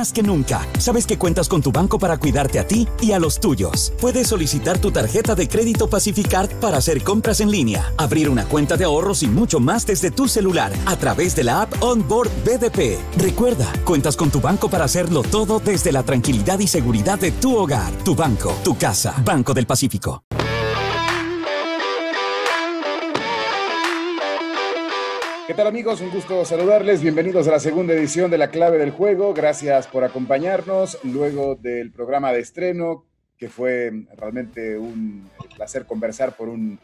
más que nunca. Sabes que cuentas con tu banco para cuidarte a ti y a los tuyos. Puedes solicitar tu tarjeta de crédito Pacificard para hacer compras en línea, abrir una cuenta de ahorros y mucho más desde tu celular a través de la app Onboard BDP. Recuerda, cuentas con tu banco para hacerlo todo desde la tranquilidad y seguridad de tu hogar, tu banco, tu casa. Banco del Pacífico. ¿Qué tal amigos? Un gusto saludarles. Bienvenidos a la segunda edición de La Clave del Juego. Gracias por acompañarnos luego del programa de estreno, que fue realmente un placer conversar por un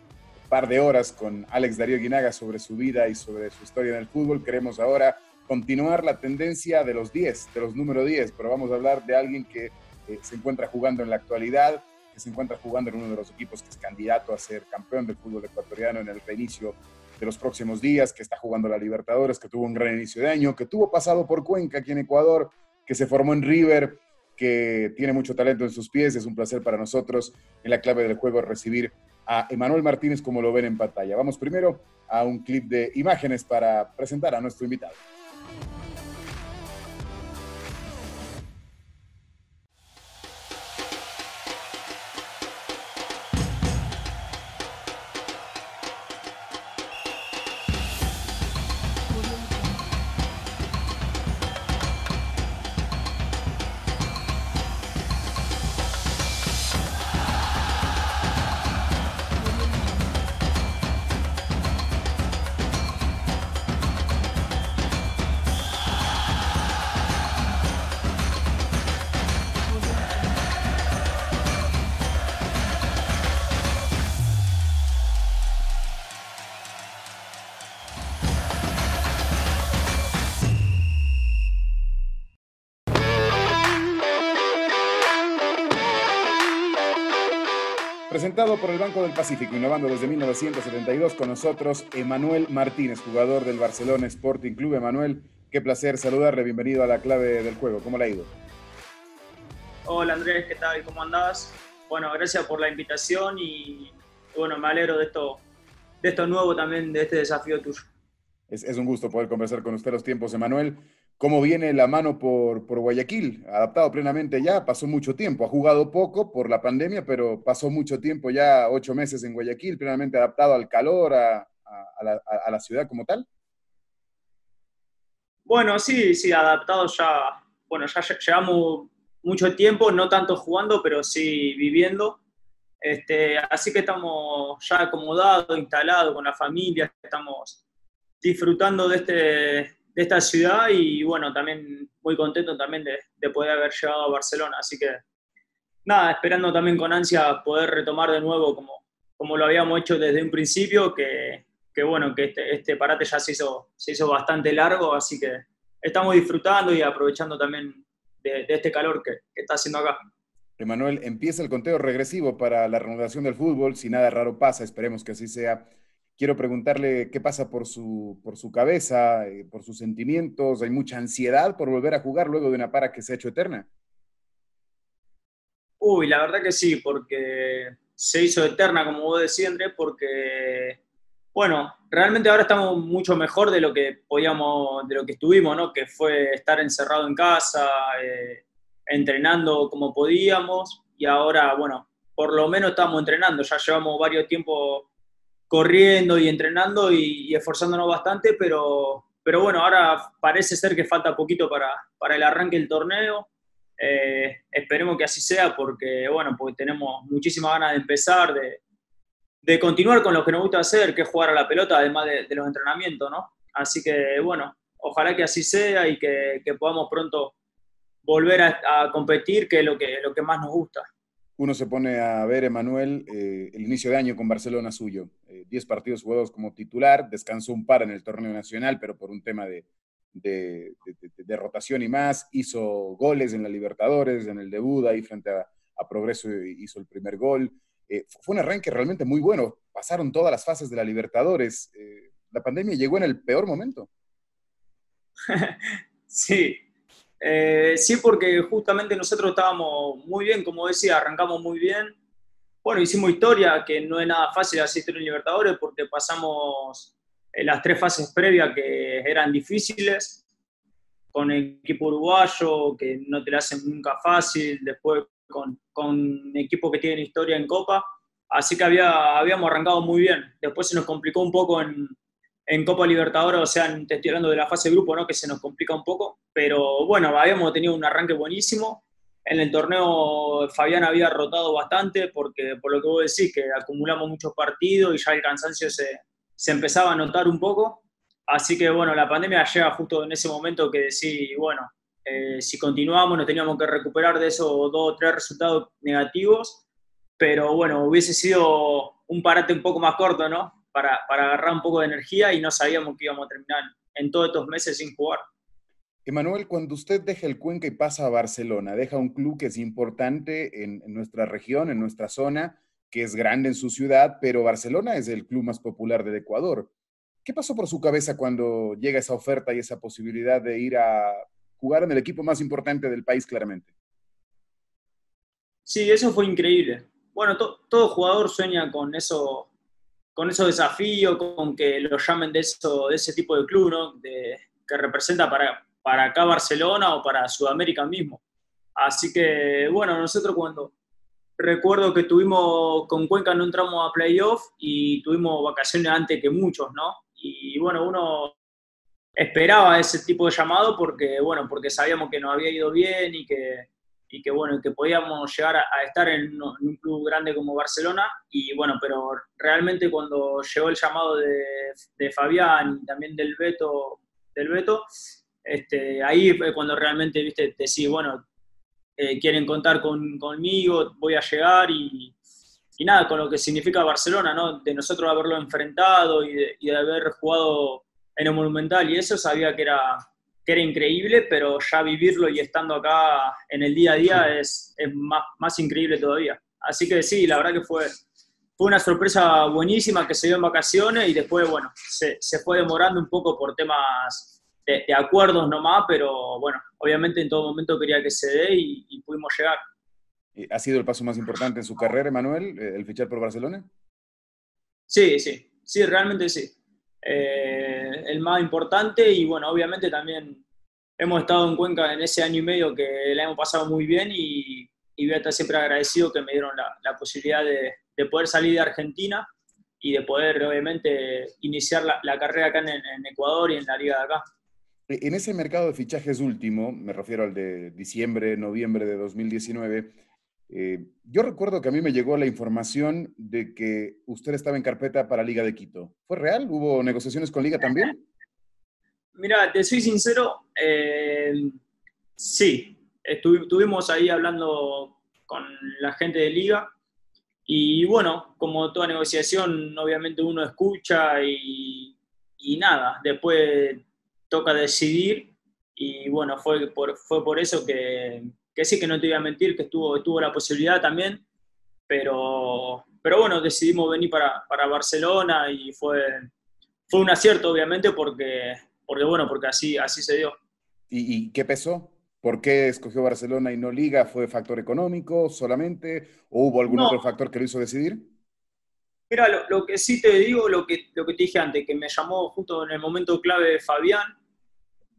par de horas con Alex Darío Guinaga sobre su vida y sobre su historia en el fútbol. Queremos ahora continuar la tendencia de los 10, de los número 10, pero vamos a hablar de alguien que eh, se encuentra jugando en la actualidad, que se encuentra jugando en uno de los equipos que es candidato a ser campeón del fútbol ecuatoriano en el reinicio de los próximos días, que está jugando la Libertadores, que tuvo un gran inicio de año, que tuvo pasado por Cuenca aquí en Ecuador, que se formó en River, que tiene mucho talento en sus pies. Es un placer para nosotros en la clave del juego recibir a Emanuel Martínez como lo ven en pantalla. Vamos primero a un clip de imágenes para presentar a nuestro invitado. Presentado por el Banco del Pacífico, innovando desde 1972 con nosotros, Emanuel Martínez, jugador del Barcelona Sporting Club. Emanuel, qué placer saludarle, bienvenido a la clave del juego. ¿Cómo le ha ido? Hola Andrés, ¿qué tal? ¿Cómo andás? Bueno, gracias por la invitación y bueno, me alegro de esto, de esto nuevo también, de este desafío tuyo. Es, es un gusto poder conversar con usted los tiempos, Emanuel cómo viene la mano por, por, Guayaquil, adaptado plenamente ya, pasó mucho tiempo, ha jugado poco por la pandemia, pero pasó mucho tiempo ya, ocho meses en Guayaquil, plenamente adaptado al calor, a, a, la, a la, ciudad como tal. Bueno, sí, sí, adaptado ya, bueno, ya llevamos mucho tiempo, no tanto jugando, pero sí viviendo. Este, así que estamos ya acomodados, instalados con la familia, estamos disfrutando de este, de esta ciudad y bueno, también muy contento también de, de, poder haber llegado a Barcelona. Así que nada, esperando también con ansia poder retomar de nuevo como, como lo habíamos hecho desde un principio, que, que bueno, que este, este, parate ya se hizo, se hizo bastante largo, así que estamos disfrutando y aprovechando también de, este calor que, que está haciendo acá. Emanuel, empieza el conteo regresivo para la renovación del fútbol, si nada raro pasa, esperemos que así sea quiero preguntarle qué pasa por su, por su cabeza, eh, por sus sentimientos. ¿Hay mucha ansiedad por volver a jugar luego de una para que se ha hecho eterna? Uy, la verdad que sí, porque se hizo eterna, como vos decís, Andrés, porque, bueno, realmente ahora estamos mucho mejor de lo que podíamos, de lo que estuvimos, ¿no? Que fue estar encerrado en casa, eh, entrenando como podíamos, y ahora, bueno, por lo menos estamos entrenando, ya llevamos varios tiempos corriendo y entrenando y, esforzándonos bastante, pero, pero bueno, ahora parece ser que falta poquito para, para el arranque del torneo. Eh, esperemos que así sea porque, bueno, porque tenemos muchísimas ganas de empezar, de, de, continuar con lo que nos gusta hacer, que es jugar a la pelota, además de, los entrenamientos, ¿no? Así que, bueno, ojalá que así sea y que, podamos pronto volver a, a, competir, que es lo que, lo que más nos gusta uno se pone a ver, Emanuel, eh, el inicio de año con Barcelona suyo. Eh, diez partidos jugados como titular, descansó un par en el torneo nacional, pero por un tema de, rotación y más. Hizo goles en la Libertadores, en el debut, ahí frente a, a Progreso hizo el primer gol. Eh, fue un arranque realmente muy bueno. Pasaron todas las fases de la Libertadores. la pandemia llegó en el peor momento. sí, eh, sí, porque justamente nosotros estábamos muy bien, como decía, arrancamos muy bien. Bueno, hicimos historia, que no es nada fácil asistir en Libertadores porque pasamos las tres fases previas que eran difíciles, con el equipo uruguayo, que no te la hacen nunca fácil, después con, con equipos que tienen historia en Copa, así que había, habíamos arrancado muy bien. Después se nos complicó un poco en, en Copa Libertadores, o sea, te estoy hablando de la fase de grupo, ¿no? que se nos complica un poco, pero bueno, habíamos tenido un arranque buenísimo. En el torneo Fabián había rotado bastante, porque por lo que vos decís, que acumulamos muchos partidos y ya el cansancio se, se empezaba a notar un poco. Así que bueno, la pandemia llega justo en ese momento que decís, bueno, eh, si continuamos nos teníamos que recuperar de esos dos o tres resultados negativos, pero bueno, hubiese sido un parate un poco más corto, ¿no? Para, agarrar un poco de energía y no sabíamos que íbamos a terminar en todos estos meses sin jugar. Emanuel, cuando usted deja el Cuenca y pasa a Barcelona, deja un club que es importante en, nuestra región, en nuestra zona, que es grande en su ciudad, pero Barcelona es el club más popular del Ecuador. ¿Qué pasó por su cabeza cuando llega esa oferta y esa posibilidad de ir a jugar en el equipo más importante del país, claramente? Sí, eso fue increíble. Bueno, todo jugador sueña con eso, con esos desafíos, con que lo llamen de, eso, de ese tipo de club, ¿no? De, que representa para, para acá Barcelona o para Sudamérica mismo. Así que, bueno, nosotros cuando recuerdo que tuvimos con Cuenca no entramos a playoff y tuvimos vacaciones antes que muchos, ¿no? Y bueno, uno esperaba ese tipo de llamado porque, bueno, porque sabíamos que nos había ido bien y que, y que bueno, que podíamos llegar a, estar en, un club grande como Barcelona y bueno, pero realmente cuando llegó el llamado de, de Fabián y también del Beto, del Beto, este, ahí fue cuando realmente, viste, te decís, bueno, eh, quieren contar con, conmigo, voy a llegar y, y, nada, con lo que significa Barcelona, ¿no? De nosotros haberlo enfrentado y de, y de haber jugado en el Monumental y eso sabía que era que era increíble, pero ya vivirlo y estando acá en el día a día es, es más, más, increíble todavía. Así que sí, la verdad que fue, fue una sorpresa buenísima que se dio en vacaciones y después, bueno, se, se fue demorando un poco por temas de, acuerdos nomás, pero bueno, obviamente en todo momento quería que se dé y, y pudimos llegar. ¿Ha sido el paso más importante en su carrera, Emanuel, el fichar por Barcelona? Sí, sí, sí, realmente sí. Eh, el más importante y bueno, obviamente también hemos estado en Cuenca en ese año y medio que la hemos pasado muy bien y, y voy a estar siempre agradecido que me dieron la, posibilidad de, de, poder salir de Argentina y de poder obviamente iniciar la, carrera acá en, en Ecuador y en la liga de acá. En ese mercado de fichajes último, me refiero al de diciembre, noviembre de 2019, eh, yo recuerdo que a mí me llegó la información de que usted estaba en carpeta para Liga de Quito. ¿Fue real? ¿Hubo negociaciones con Liga también? Mira, te soy sincero, eh, sí, estuvimos ahí hablando con la gente de Liga y bueno, como toda negociación, obviamente uno escucha y, y nada, después toca decidir y bueno, fue por, fue por eso que, que sí que no te voy a mentir, que estuvo, estuvo la posibilidad también, pero, pero bueno, decidimos venir para, para Barcelona y fue, fue un acierto, obviamente, porque, porque bueno, porque así, así se dio. ¿Y, qué pesó? ¿Por qué escogió Barcelona y no Liga? ¿Fue factor económico solamente? ¿O hubo algún otro factor que lo hizo decidir? Mira, lo, lo, que sí te digo, lo que, lo que te dije antes, que me llamó justo en el momento clave Fabián,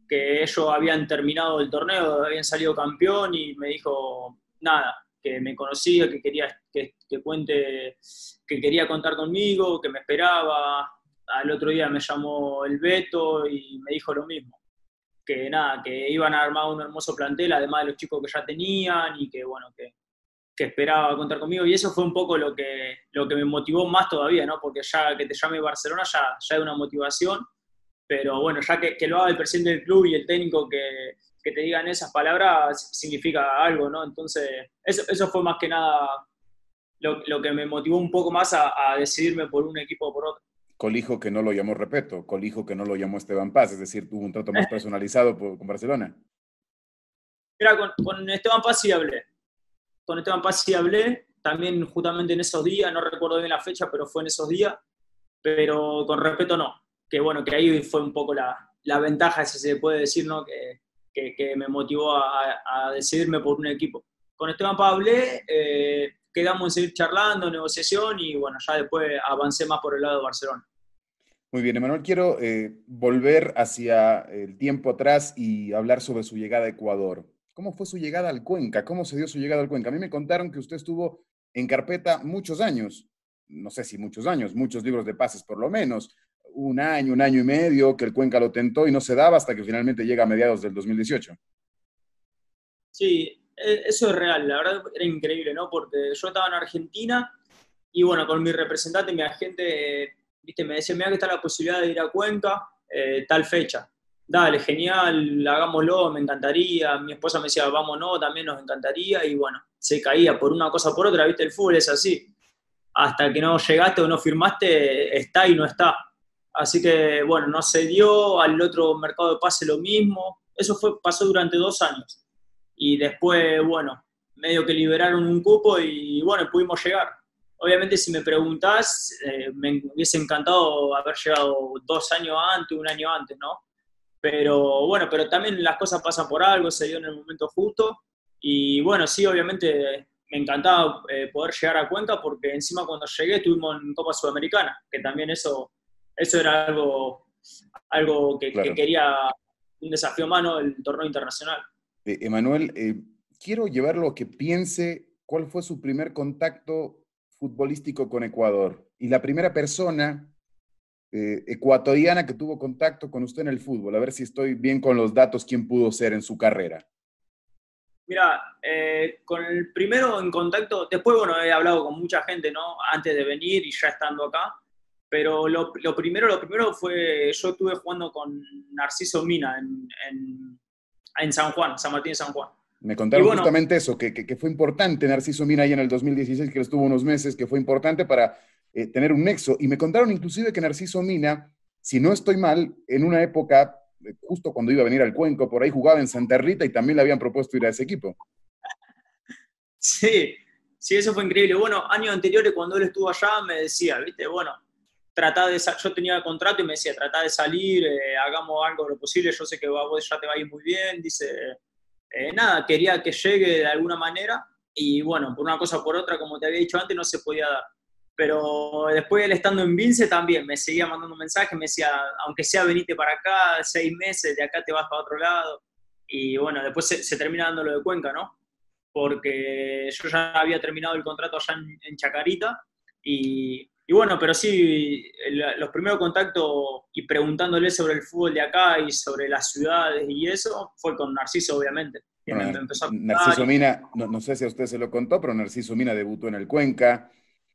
que ellos habían terminado el torneo, habían salido campeón y me dijo nada, que me conocía, que quería que, cuente, que quería contar conmigo, que me esperaba. Al otro día me llamó el Beto y me dijo lo mismo, que nada, que iban a armar un hermoso plantel, además de los chicos que ya tenían y que bueno, que, que esperaba contar conmigo y eso fue un poco lo que, lo que me motivó más todavía, ¿no? Porque ya que te llame Barcelona ya, ya es una motivación pero bueno, ya que, que, lo haga el presidente del club y el técnico que, que, te digan esas palabras, significa algo, ¿no? Entonces, eso, eso fue más que nada lo, lo, que me motivó un poco más a, a, decidirme por un equipo o por otro. Colijo que no lo llamó Repeto, Colijo que no lo llamó Esteban Paz, es decir, tuvo un trato más personalizado con Barcelona. Mira, con, con, Esteban Paz sí hablé. Con Esteban Paz sí hablé, también justamente en esos días, no recuerdo bien la fecha, pero fue en esos días, pero con respeto no que bueno, que ahí fue un poco la, la ventaja, si se puede decir, ¿no? que, que, que me motivó a, a, decidirme por un equipo. Con Esteban Pablé eh, quedamos en seguir charlando, negociación y bueno, ya después avancé más por el lado de Barcelona. Muy bien, Emanuel, quiero eh, volver hacia el tiempo atrás y hablar sobre su llegada a Ecuador. ¿Cómo fue su llegada al Cuenca? ¿Cómo se dio su llegada al Cuenca? A mí me contaron que usted estuvo en carpeta muchos años, no sé si muchos años, muchos libros de pases por lo menos, un año, un año y medio que el Cuenca lo tentó y no se daba hasta que finalmente llega a mediados del 2018. Sí, e, eso es real, la verdad era increíble, ¿no? Porque yo estaba en Argentina y bueno, con mi representante, mi agente viste, me decía, mira que está la posibilidad de ir a Cuenca, eh, tal fecha. Dale, genial, hagámoslo, me encantaría. Mi esposa me decía, vámonos, también nos encantaría. Y bueno, se caía por una cosa por otra, viste, el fútbol es así. Hasta que no llegaste o no firmaste, está y no está. Así que, bueno, no se dio, al otro mercado de pase lo mismo. Eso fue, pasó durante dos años. Y después, bueno, medio que liberaron un cupo y, bueno, pudimos llegar. Obviamente, si me preguntás, eh, me hubiese encantado haber llegado dos años antes, un año antes, ¿no? Pero bueno, pero también las cosas pasan por algo, se dio en el momento justo. Y bueno, sí, obviamente me encantaba eh, poder llegar a Cuenca porque encima cuando llegué estuvimos en Copa Sudamericana, que también eso, eso era algo, algo que, quería, un desafío mano del torneo internacional. Eh, Emanuel, quiero llevarlo a que piense cuál fue su primer contacto futbolístico con Ecuador y la primera persona eh, ecuatoriana que tuvo contacto con usted en el fútbol. A ver si estoy bien con los datos, quién pudo ser en su carrera. Mira, eh, con el primero en contacto, después, bueno, he hablado con mucha gente, ¿no? Antes de venir y ya estando acá, pero lo, primero, lo primero fue, yo estuve jugando con Narciso Mina en, en, en San Juan, San Martín de San Juan. Me contaron justamente eso, que, que, fue importante Narciso Mina ahí en el 2016, que estuvo unos meses, que fue importante para eh, tener un nexo. Y me contaron inclusive que Narciso Mina, si no estoy mal, en una época, eh, justo cuando iba a venir al Cuenco, por ahí jugaba en Santa Rita y también le habían propuesto ir a ese equipo. Sí, sí, eso fue increíble. Bueno, años anteriores cuando él estuvo allá me decía, viste, bueno, trata de, yo tenía contrato y me decía, trata de salir, eh, hagamos algo de lo posible, yo sé que vos ya te va a ir muy bien, dice eh, nada, quería que llegue de alguna manera y bueno, por una cosa o por otra, como te había dicho antes, no se podía dar. Pero después él estando en Vince también me seguía mandando mensajes, me decía, aunque sea venite para acá, seis meses, de acá te vas para otro lado. Y bueno, después se, termina dando lo de Cuenca, ¿no? Porque yo ya había terminado el contrato allá en Chacarita y y bueno, pero sí, los primeros contactos y preguntándole sobre el fútbol de acá y sobre las ciudades y eso, fue con Narciso, obviamente. Narciso Mina, no, sé si a usted se lo contó, pero Narciso Mina debutó en el Cuenca,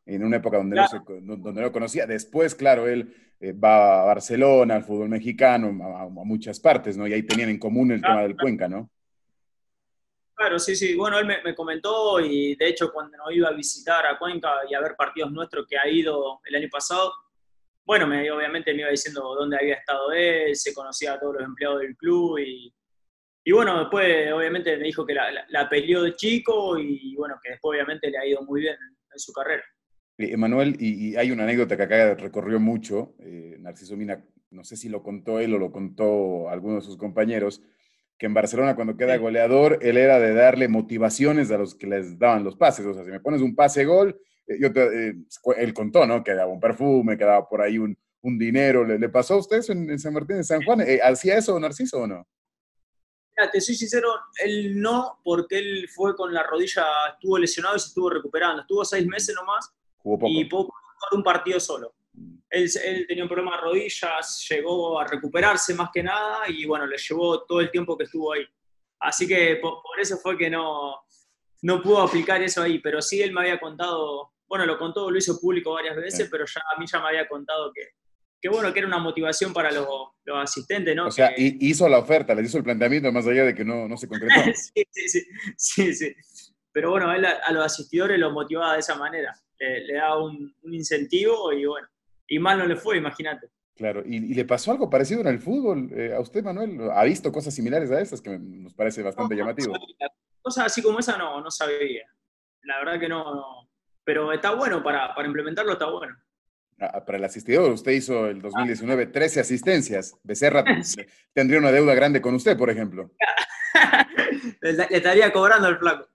en una época donde, no, donde no conocía. Después, claro, él eh, va a Barcelona, al fútbol mexicano, a, muchas partes, ¿no? Y ahí tenían en común el tema del Cuenca, ¿no? Claro, sí, sí. Bueno, él me, comentó y de hecho cuando nos iba a visitar a Cuenca y a ver partidos nuestros que ha ido el año pasado, bueno, me, obviamente me iba diciendo dónde había estado él, se conocía a todos los empleados del club y, y bueno, después obviamente me dijo que la, la, peleó de chico y bueno, que después obviamente le ha ido muy bien en, su carrera. Emanuel, y, hay una anécdota que acá recorrió mucho, eh, Narciso Mina, no sé si lo contó él o lo contó alguno de sus compañeros, que en Barcelona cuando queda goleador, él era de darle motivaciones a los que les daban los pases. O sea, si me pones un pase gol, eh, yo eh, él contó, ¿no? Que daba un perfume, que daba por ahí un, un dinero. ¿Le, pasó a usted eso en, San Martín de San Juan? Eh, ¿Hacía eso Narciso o no? Mira, te soy sincero, él no, porque él fue con la rodilla, estuvo lesionado y se estuvo recuperando. Estuvo seis meses nomás Jugó poco. y poco, un partido solo. Él, tenía un problema de rodillas, llegó a recuperarse más que nada y bueno, le llevó todo el tiempo que estuvo ahí. Así que por, eso fue que no, no pudo aplicar eso ahí, pero sí él me había contado, bueno, lo contó, lo hizo público varias veces, pero ya a mí ya me había contado que, que bueno, que era una motivación para los, los asistentes, ¿no? O sea, hizo la oferta, le hizo el planteamiento más allá de que no, no se concretó. sí, sí, sí, sí, Pero bueno, él a, los asistidores lo motivaba de esa manera, le, le daba un, un incentivo y bueno, y mal no le fue, imagínate. Claro, ¿Y, le pasó algo parecido en el fútbol? Eh, ¿A usted, Manuel, ha visto cosas similares a esas que nos parece bastante llamativo? cosas así como esa no, no sabía. La verdad que no, Pero está bueno para, para implementarlo, está bueno. Ah, para el asistidor, usted hizo el 2019 13 asistencias. Becerra tendría una deuda grande con usted, por ejemplo. le estaría cobrando el flaco.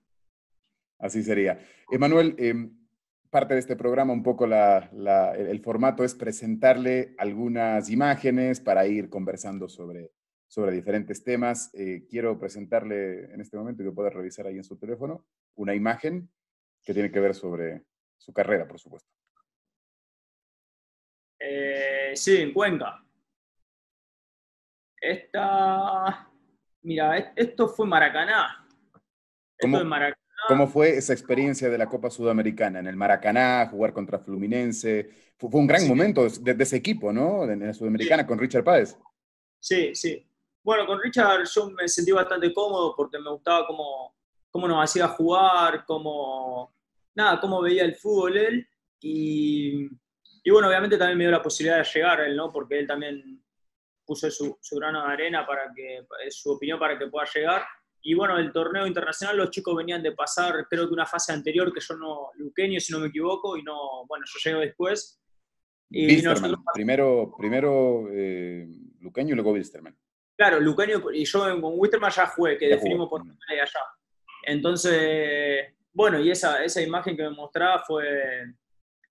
Así sería. Emanuel, eh, parte de este programa, un poco el, formato es presentarle algunas imágenes para ir conversando sobre, sobre diferentes temas. Eh, quiero presentarle en este momento, que pueda revisar ahí en su teléfono, una imagen que tiene que ver sobre su carrera, por supuesto. Eh, sí, en Cuenca. Esta, mira, esto fue Maracaná. ¿Cómo, ¿Cómo fue esa experiencia de la Copa Sudamericana? En el Maracaná, jugar contra Fluminense. Fue, un gran momento de, ese equipo, ¿no? En la Sudamericana con Richard Páez. Sí, sí. Bueno, con Richard yo me sentí bastante cómodo porque me gustaba cómo, cómo nos hacía jugar, cómo, nada, cómo veía el fútbol él. Y, y, bueno, obviamente también me dio la posibilidad de llegar él, ¿no? Porque él también puso su, su grano de arena para que, su opinión para que pueda llegar. Y bueno, el torneo internacional los chicos venían de pasar, creo que una fase anterior que yo no, Luqueño si no me equivoco, y no, bueno, yo llego después. Y primero, primero eh, Luqueño y luego Wilstermann. Claro, Lucaño y yo con Wisterman ya jugué, que definimos por allá. Entonces, bueno, y esa, esa imagen que me mostraba fue,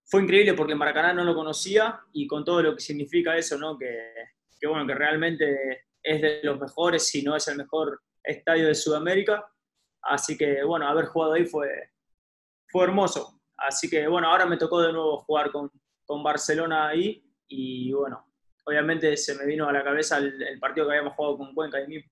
fue increíble porque Maracaná no lo conocía y con todo lo que significa eso, ¿no? Que, que, bueno, que realmente es de los mejores, si no es el mejor estadio de Sudamérica. Así que, bueno, haber jugado ahí fue, fue hermoso. Así que, bueno, ahora me tocó de nuevo jugar con, con Barcelona ahí y, bueno, obviamente se me vino a la cabeza el, partido que habíamos jugado con Cuenca ahí mismo.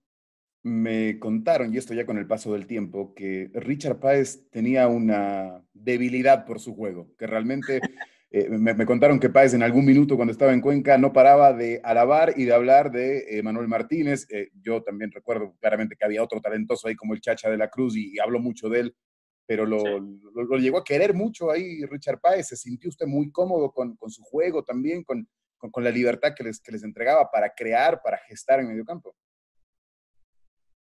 Me contaron, y esto ya con el paso del tiempo, que Richard Páez tenía una debilidad por su juego, que realmente eh, me, contaron que Páez en algún minuto cuando estaba en Cuenca no paraba de alabar y de hablar de eh, Manuel Martínez. Eh, yo también recuerdo claramente que había otro talentoso ahí como el Chacha de la Cruz y, hablo mucho de él, pero lo, lo, llegó a querer mucho ahí Richard Páez. ¿Se sintió usted muy cómodo con, con su juego también, con, con, la libertad que les, que les entregaba para crear, para gestar en medio campo.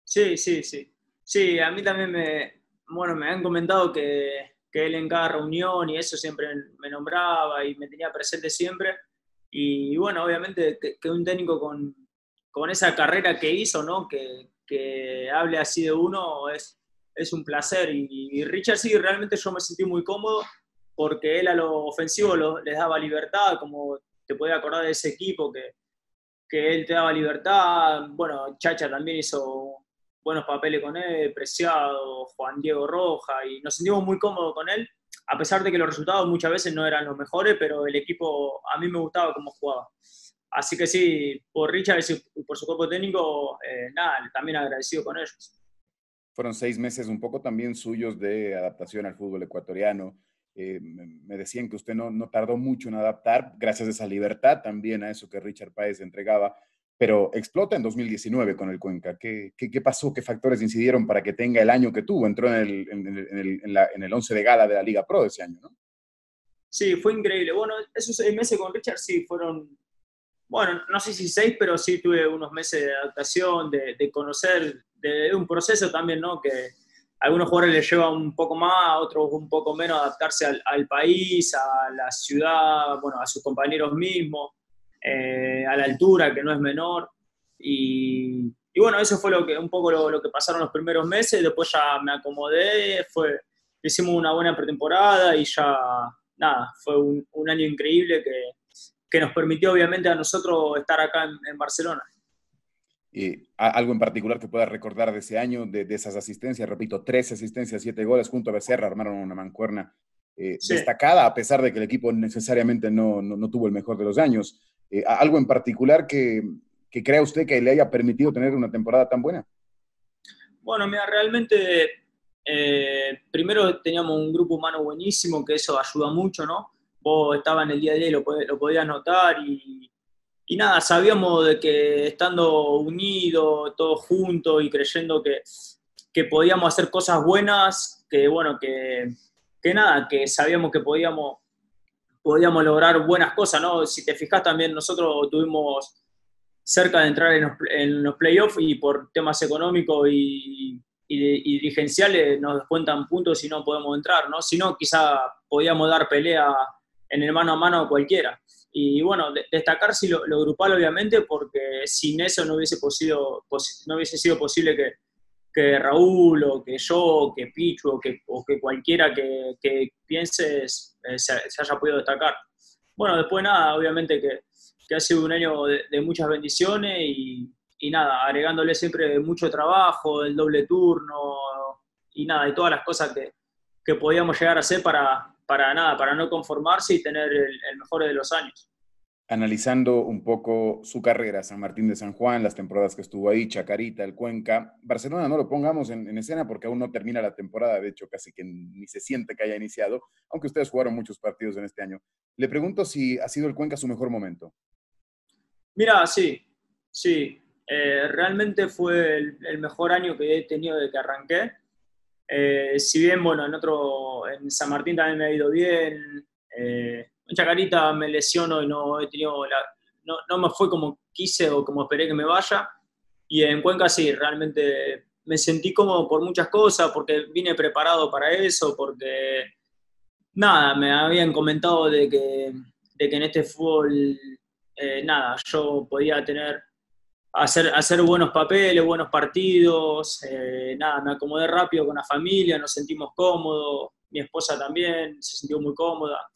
Sí, sí, sí. Sí, a mí también me, bueno, me han comentado que, que él en cada reunión y eso siempre me nombraba y me tenía presente siempre. Y bueno, obviamente que, un técnico con, con, esa carrera que hizo, ¿no? Que, que hable así de uno es, es un placer. Y, Richard sí, realmente yo me sentí muy cómodo porque él a lo ofensivo les daba libertad, como te podía acordar de ese equipo que, que él te daba libertad. Bueno, Chacha también hizo buenos papeles con él, Preciado, Juan Diego Roja, y nos sentimos muy cómodos con él, a pesar de que los resultados muchas veces no eran los mejores, pero el equipo a mí me gustaba cómo jugaba. Así que sí, por Richard y por su cuerpo técnico, eh, nada, también agradecido con ellos. Fueron seis meses un poco también suyos de adaptación al fútbol ecuatoriano. Eh, me decían que usted no, no, tardó mucho en adaptar, gracias a esa libertad también a eso que Richard Páez entregaba, pero explota en 2019 con el Cuenca. ¿Qué, qué, pasó? ¿Qué factores incidieron para que tenga el año que tuvo? Entró en el, en el, en la, en el 11 de gala de la Liga Pro ese año, ¿no? Sí, fue increíble. Bueno, esos seis meses con Richard sí fueron, bueno, no sé si seis, pero sí tuve unos meses de adaptación, de, de conocer, de, un proceso también, ¿no? Que, algunos jugadores les lleva un poco más, a otros un poco menos adaptarse al, país, a la ciudad, bueno, a sus compañeros mismos, eh, a la altura, que no es menor. Y, bueno, eso fue lo que, un poco lo, que pasaron los primeros meses, después ya me acomodé, fue, hicimos una buena pretemporada y ya, nada, fue un, año increíble que, que, nos permitió obviamente a nosotros estar acá en Barcelona. Eh, algo en particular que pueda recordar de ese año, de, esas asistencias, repito, tres asistencias, siete goles junto a Becerra, armaron una mancuerna eh, destacada, a pesar de que el equipo necesariamente no, no, tuvo el mejor de los años. Eh, ¿Algo en particular que, que, crea usted que le haya permitido tener una temporada tan buena? Bueno, mira, realmente primero teníamos un grupo humano buenísimo, que eso ayuda mucho, ¿no? Vos estabas en el día a día y lo, lo podías notar y y nada, sabíamos de que estando unidos, todos juntos y creyendo que, que podíamos hacer cosas buenas, que bueno, que, que, nada, que sabíamos que podíamos, podíamos lograr buenas cosas, ¿no? Si te fijas también nosotros tuvimos cerca de entrar en los, en los playoffs y por temas económicos y, y, dirigenciales nos descuentan puntos y no podemos entrar, ¿no? Si no, quizá podíamos dar pelea en el mano a mano a cualquiera. Y bueno, destacar si lo, grupal obviamente, porque sin eso no hubiese, posible, no hubiese sido posible que, Raúl o que yo que Pichu o que, cualquiera que, pienses eh, se, haya podido destacar. Bueno, después nada, obviamente que, que ha sido un año de, muchas bendiciones y, nada, agregándole siempre mucho trabajo, el doble turno y nada, y todas las cosas que, que podíamos llegar a hacer para, para nada, para no conformarse y tener el mejor de los años analizando un poco su carrera, San Martín de San Juan, las temporadas que estuvo ahí, Chacarita, el Cuenca. Barcelona no lo pongamos en, escena porque aún no termina la temporada, de hecho casi que ni se siente que haya iniciado, aunque ustedes jugaron muchos partidos en este año. Le pregunto si ha sido el Cuenca su mejor momento. Mira, sí, sí. Eh, realmente fue el, mejor año que he tenido desde que arranqué. Eh, si bien, bueno, en otro, en San Martín también me ha ido bien. Eh, en Chacarita me lesiono y no he tenido no, no, me fue como quise o como esperé que me vaya. Y en Cuenca sí, realmente me sentí como por muchas cosas, porque vine preparado para eso, porque nada, me habían comentado de que, de que en este fútbol, eh, nada, yo podía tener, hacer, hacer buenos papeles, buenos partidos, eh, nada, me acomodé rápido con la familia, nos sentimos cómodos, mi esposa también se sintió muy cómoda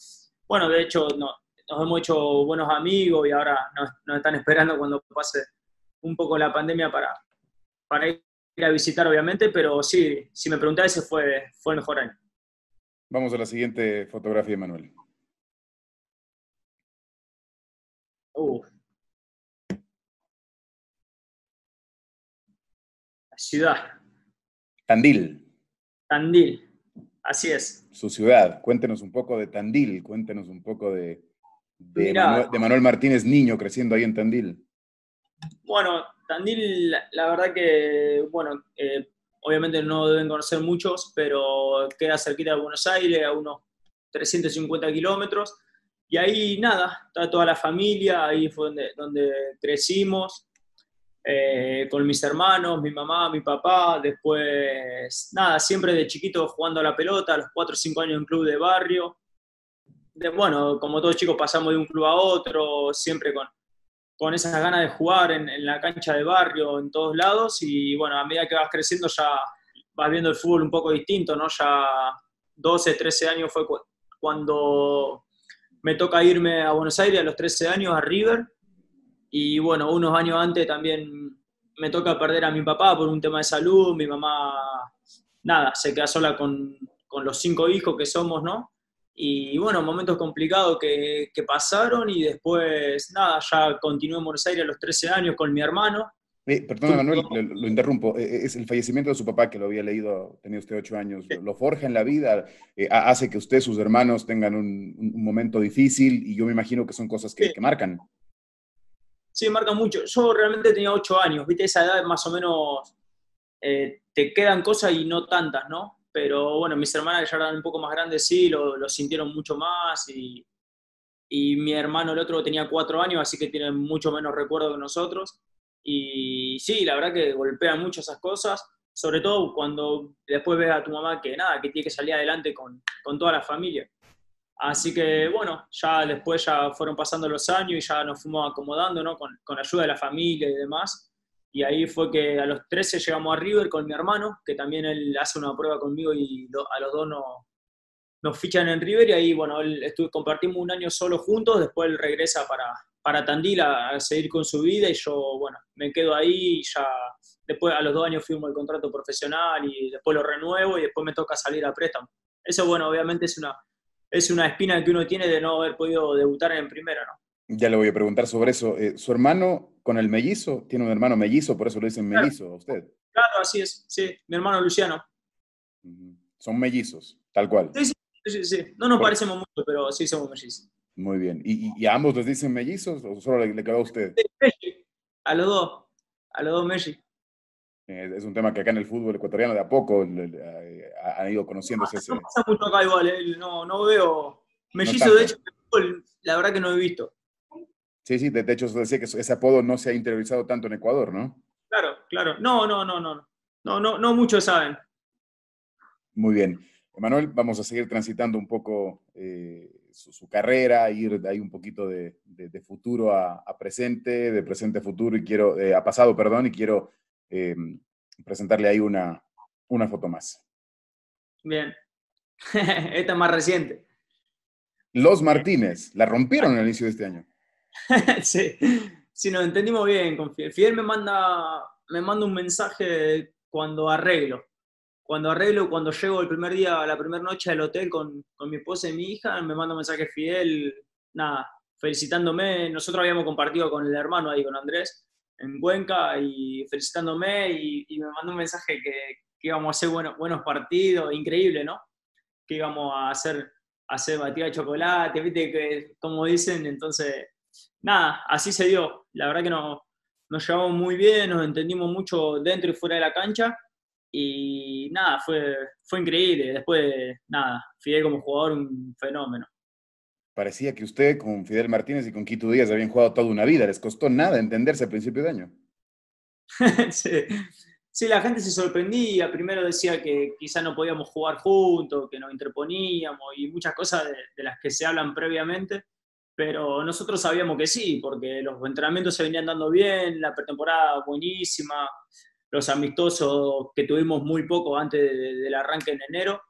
bueno, de hecho no, nos hemos hecho buenos amigos y ahora nos, están esperando cuando pase un poco la pandemia para, para ir a visitar, obviamente, pero sí, si me preguntás, ese fue, fue el mejor año. Vamos a la siguiente fotografía, Manuel. La ciudad. Tandil. Tandil. Así es. Su ciudad. Cuéntenos un poco de Tandil, cuéntenos un poco de, de, Manuel, Martínez Niño creciendo ahí en Tandil. Bueno, Tandil, la, verdad que, bueno, eh, obviamente no deben conocer muchos, pero queda cerquita de Buenos Aires, a unos 350 kilómetros. Y ahí nada, está toda la familia, ahí fue donde, donde crecimos. Eh, con mis hermanos, mi mamá, mi papá, después, nada, siempre de chiquito jugando a la pelota, a los 4 o 5 años en club de barrio. De, bueno, como todos chicos pasamos de un club a otro, siempre con, con esas ganas de jugar en, en, la cancha de barrio, en todos lados, y bueno, a medida que vas creciendo ya vas viendo el fútbol un poco distinto, ¿no? Ya 12, 13 años fue cuando me toca irme a Buenos Aires a los 13 años, a River, y bueno, unos años antes también me toca perder a mi papá por un tema de salud, mi mamá, nada, se queda sola con, con los cinco hijos que somos, ¿no? Y bueno, momentos complicados que, que, pasaron y después, nada, ya continué en Buenos Aires a los 13 años con mi hermano. Eh, perdón, Manuel, lo, interrumpo. Eh, eh, es el fallecimiento de su papá, que lo había leído, tenía usted ocho años. Lo, forja en la vida, eh, hace que usted, sus hermanos tengan un, un, momento difícil y yo me imagino que son cosas que, que marcan. Sí, marca mucho. Yo realmente tenía ocho años, viste, esa edad más o menos eh, te quedan cosas y no tantas, ¿no? Pero bueno, mis hermanas ya eran un poco más grandes sí, lo, sintieron mucho más y, y, mi hermano el otro tenía cuatro años, así que tiene mucho menos recuerdo que nosotros. Y sí, la verdad que golpean mucho esas cosas, sobre todo cuando después ves a tu mamá que nada, que tiene que salir adelante con, con toda la familia. Así que bueno, ya después ya fueron pasando los años y ya nos fuimos acomodando, ¿no? Con, con ayuda de la familia y demás. Y ahí fue que a los 13 llegamos a River con mi hermano, que también él hace una prueba conmigo y a los dos nos, fichan en River. Y ahí, bueno, él compartimos un año solo juntos, después él regresa para, para Tandil a, seguir con su vida y yo, bueno, me quedo ahí y ya después a los dos años fuimos el contrato profesional y después lo renuevo y después me toca salir a préstamo. Eso, bueno, obviamente es una, es una espina que uno tiene de no haber podido debutar en primera, ¿no? Ya le voy a preguntar sobre eso. Eh, ¿Su hermano con el mellizo? ¿Tiene un hermano mellizo? Por eso lo dicen mellizo a usted. Claro, así es. Sí, mi hermano Luciano. Son mellizos, tal cual. Sí, sí, sí. No nos parecemos mucho, pero sí somos mellizos. Muy bien. ¿Y, a ambos les dicen mellizos o solo le, quedó a usted? A los dos. A los dos mellizos. Eh, es un tema que acá en el fútbol ecuatoriano de a poco eh, han ido conociéndose. No, pasa mucho acá igual, eh, no, no veo mellizo, de hecho, la verdad que no he visto. Sí, sí, de hecho decía que ese apodo no se ha interiorizado tanto en Ecuador, ¿no? Claro, claro. No, no, no, no. No, no, no muchos saben. Muy bien. Emanuel, vamos a seguir transitando un poco su, carrera, ir de ahí un poquito de, futuro a, a, presente, de presente a futuro, y quiero, a pasado, perdón, y quiero Em, presentarle ahí una, una foto más. Bien. Esta es más reciente. Los Martínez, la rompieron al inicio de este año. sí, sí, nos entendimos bien con Fidel. Fidel me manda, me manda un mensaje cuando arreglo. Cuando arreglo, cuando llego el primer día, la primera noche al hotel con, con mi esposa y mi hija, me manda un mensaje Fidel, nada, felicitándome. Nosotros habíamos compartido con el hermano ahí, con Andrés, en Cuenca, y felicitándome y, me mandó un mensaje que, que íbamos a hacer buenos, buenos partidos, increíble, ¿no? Que íbamos a hacer, hacer batida de chocolate, viste, que, como dicen, entonces, nada, así se dio. La verdad que nos, nos llevamos muy bien, nos entendimos mucho dentro y fuera de la cancha, y nada, fue, fue increíble. Después, nada, Fidel como jugador, un fenómeno parecía que usted con Fidel Martínez y con Quito Díaz habían jugado toda una vida. Les costó nada entenderse a principio de año. sí. la gente se sorprendía. Primero decía que quizá no podíamos jugar juntos, que nos interponíamos y muchas cosas de, las que se hablan previamente. Pero nosotros sabíamos que sí, porque los entrenamientos se venían dando bien, la pretemporada buenísima, los amistosos que tuvimos muy poco antes del arranque en enero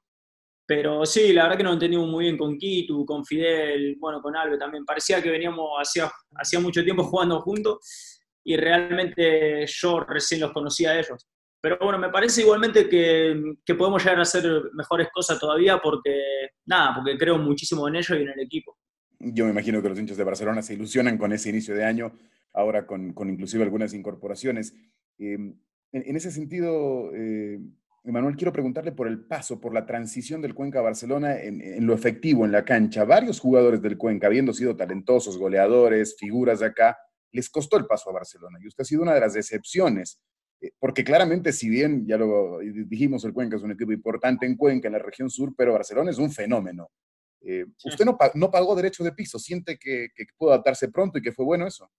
pero sí, la verdad que nos entendimos muy bien con Kitu, con Fidel, bueno, con Albe también. Parecía que veníamos hacía, hacía mucho tiempo jugando juntos y realmente yo recién los conocía a ellos. Pero bueno, me parece igualmente que, que, podemos llegar a hacer mejores cosas todavía porque, nada, porque creo muchísimo en ellos y en el equipo. Yo me imagino que los hinchas de Barcelona se ilusionan con ese inicio de año, ahora con, con inclusive algunas incorporaciones. Eh, en, en, ese sentido, eh, Emanuel, quiero preguntarle por el paso, por la transición del Cuenca a Barcelona en, lo efectivo en la cancha. Varios jugadores del Cuenca, habiendo sido talentosos, goleadores, figuras de acá, les costó el paso a Barcelona. Y usted ha sido una de las decepciones, eh, porque claramente, si bien, ya lo dijimos, el Cuenca es un equipo importante en Cuenca, en la región sur, pero Barcelona es un fenómeno. Eh, usted no, no, pagó derecho de piso, siente que, que pudo adaptarse pronto y que fue bueno eso.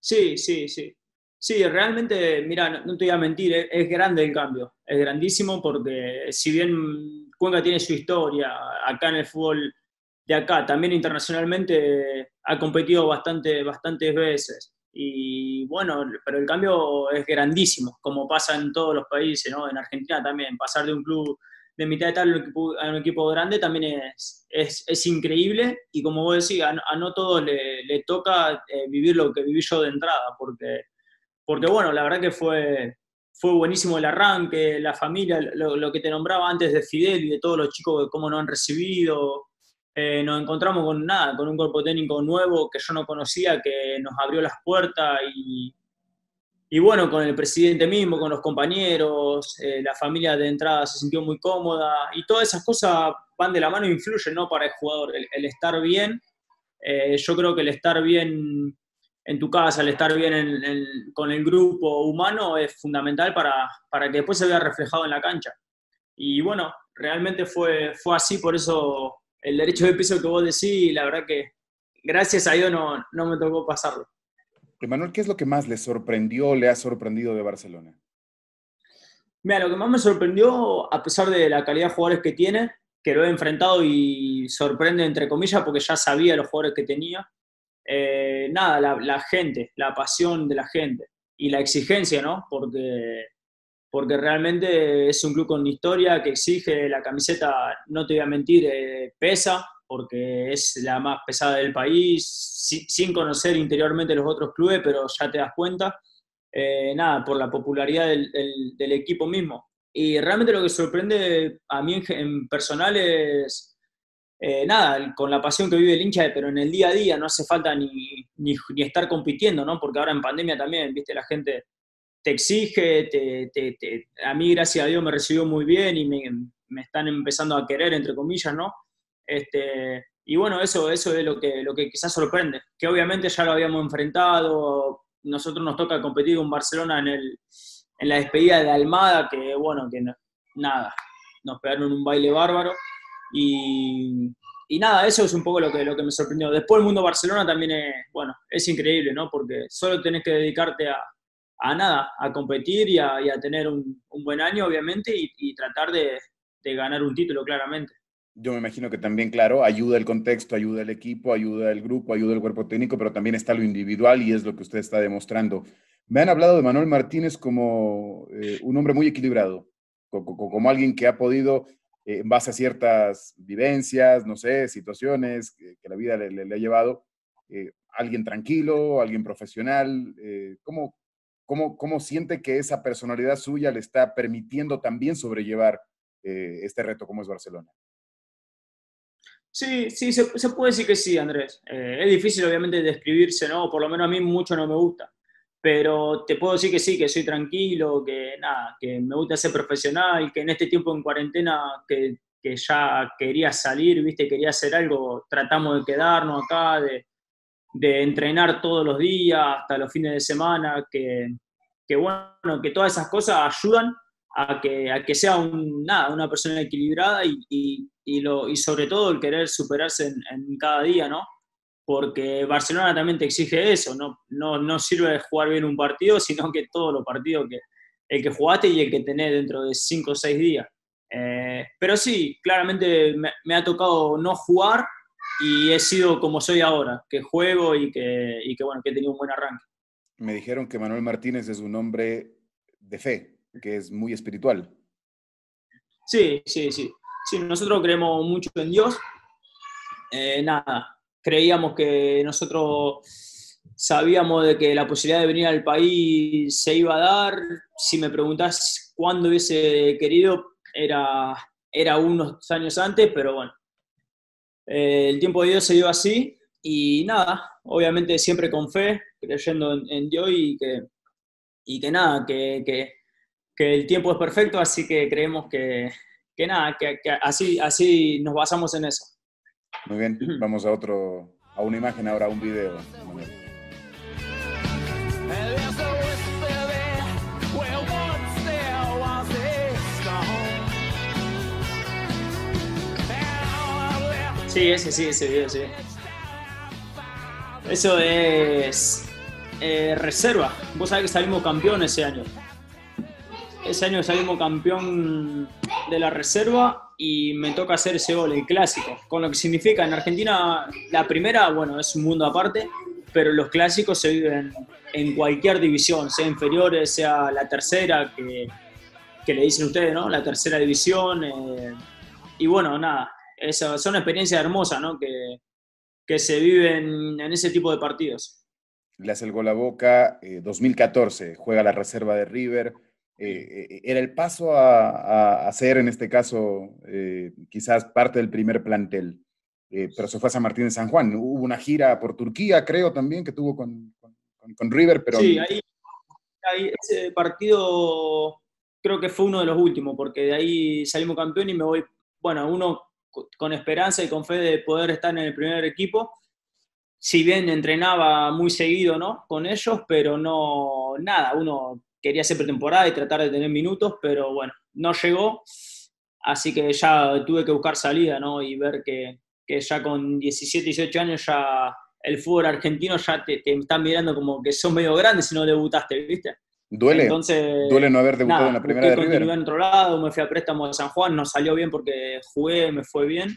Sí, sí, sí. Sí, realmente, mira, no, te voy a mentir, es, grande el cambio, es grandísimo porque si bien Cuenca tiene su historia acá en el fútbol de acá, también internacionalmente ha competido bastante, bastantes veces. Y bueno, pero el cambio es grandísimo, como pasa en todos los países, ¿no? En Argentina también, pasar de un club de mitad de tal a un equipo, grande también es, es, increíble y como vos decís, a, no todos le, le toca eh, vivir lo que viví yo de entrada, porque porque bueno, la verdad que fue, fue buenísimo el arranque, la familia, lo, que te nombraba antes de Fidel y de todos los chicos, cómo nos han recibido. Eh, nos encontramos con nada, con un cuerpo técnico nuevo que yo no conocía, que nos abrió las puertas y, y bueno, con el presidente mismo, con los compañeros, eh, la familia de entrada se sintió muy cómoda y todas esas cosas van de la mano e influyen ¿no? para el jugador. El, estar bien, eh, yo creo que el estar bien en tu casa, el estar bien con el grupo humano es fundamental para, para, que después se vea reflejado en la cancha. Y bueno, realmente fue, fue así, por eso el derecho de piso que vos decís, la verdad que gracias a Dios no, no me tocó pasarlo. Emanuel, ¿qué es lo que más le sorprendió, le ha sorprendido de Barcelona? Mira, lo que más me sorprendió, a pesar de la calidad de jugadores que tiene, que lo he enfrentado y sorprende entre comillas porque ya sabía los jugadores que tenía, eh, nada, la, gente, la pasión de la gente y la exigencia, ¿no? Porque, porque realmente es un club con historia que exige la camiseta, no te voy a mentir, eh, pesa, porque es la más pesada del país, sin conocer interiormente los otros clubes, pero ya te das cuenta, eh, nada, por la popularidad del, equipo mismo. Y realmente lo que sorprende a mí en personal es eh, nada, con la pasión que vive el hincha, pero en el día a día no hace falta ni, ni, estar compitiendo, ¿no? Porque ahora en pandemia también, viste, la gente te exige, te, te, a mí gracias a Dios me recibió muy bien y me, me, están empezando a querer, entre comillas, ¿no? Este, y bueno, eso, eso es lo que, lo que quizás sorprende, que obviamente ya lo habíamos enfrentado, nosotros nos toca competir con Barcelona en, el, en la despedida de Almada, que bueno, que nada, nos pegaron un baile bárbaro. Y, y, nada, eso es un poco lo que, lo que me sorprendió. Después el mundo Barcelona también es, bueno, es increíble, ¿no? Porque solo tenés que dedicarte a, a nada, a competir y a, y a tener un, un, buen año, obviamente, y, tratar de, de, ganar un título, claramente. Yo me imagino que también, claro, ayuda el contexto, ayuda el equipo, ayuda el grupo, ayuda el cuerpo técnico, pero también está lo individual y es lo que usted está demostrando. Me han hablado de Manuel Martínez como eh, un hombre muy equilibrado, como, alguien que ha podido, eh, en base a ciertas vivencias, no sé, situaciones que, la vida le, ha llevado, eh, alguien tranquilo, alguien profesional. ¿cómo, cómo, cómo siente que esa personalidad suya le está permitiendo también sobrellevar este reto como es Barcelona? Sí, sí, se, puede decir que sí, Andrés. es difícil, obviamente, describirse, ¿no? Por lo menos a mí mucho no me gusta pero te puedo decir que sí, que soy tranquilo, que nada, que me gusta ser profesional, que en este tiempo en cuarentena que, que ya quería salir, viste, quería hacer algo, tratamos de quedarnos acá, de, de entrenar todos los días, hasta los fines de semana, que, que bueno, que todas esas cosas ayudan a que, a que sea un, nada, una persona equilibrada y, y, y, lo, y sobre todo el querer superarse en, en cada día, ¿no? Porque Barcelona también te exige eso, no, no, no sirve jugar bien un partido, sino que todos los partidos que el que jugaste y el que tenés dentro de 5 o 6 días. Eh, pero sí, claramente me, ha tocado no jugar y he sido como soy ahora, que juego y que, y que, bueno, que he tenido un buen arranque. Me dijeron que Manuel Martínez es un hombre de fe, que es muy espiritual. Sí, sí, sí. Sí, nosotros creemos mucho en Dios. Eh, nada, creíamos que nosotros sabíamos de que la posibilidad de venir al país se iba a dar. Si me preguntás cuándo hubiese querido, era, era unos años antes, pero bueno, eh, el tiempo de Dios se dio así y nada, obviamente siempre con fe, creyendo en, Dios y que, y que nada, que, que, el tiempo es perfecto, así que creemos que, que nada, que, así, así nos basamos en eso. Muy bien, vamos a otro, a una imagen ahora, a un video. Sí, ese sí, ese video, sí. Eso es eh, reserva. Vos sabés que salimos campeón ese año. Ese año salimos campeón de la reserva y me toca hacer ese gol, el clásico. Con lo que significa en Argentina, la primera, bueno, es un mundo aparte, pero los clásicos se viven en cualquier división, sea inferiores, sea la tercera, que, le dicen ustedes, ¿no? La tercera división. Eh, y bueno, nada, esa, son experiencias hermosas, ¿no? Que, que se viven en ese tipo de partidos. Le hace el gol a Boca, 2014, eh, juega la reserva de River eh, eh, era el paso a, hacer, en este caso, eh, quizás parte del primer plantel. pero se fue a San Martín de San Juan. Hubo una gira por Turquía, creo también, que tuvo con, con, River, pero... Sí, ahí, ese partido creo que fue uno de los últimos, porque de ahí salimos campeón y me voy, bueno, uno con esperanza y con fe de poder estar en el primer equipo. Si bien entrenaba muy seguido, ¿no? Con ellos, pero no, nada, uno quería hacer pretemporada y tratar de tener minutos, pero bueno, no llegó, así que ya tuve que buscar salida, ¿no? Y ver que, que ya con 17, 18 años ya el fútbol argentino ya te, te están mirando como que son medio grandes si no debutaste, ¿viste? Duele. Entonces, Duele no haber debutado en la primera de River. en otro lado, me fui a préstamo de San Juan, no salió bien porque jugué, me fue bien.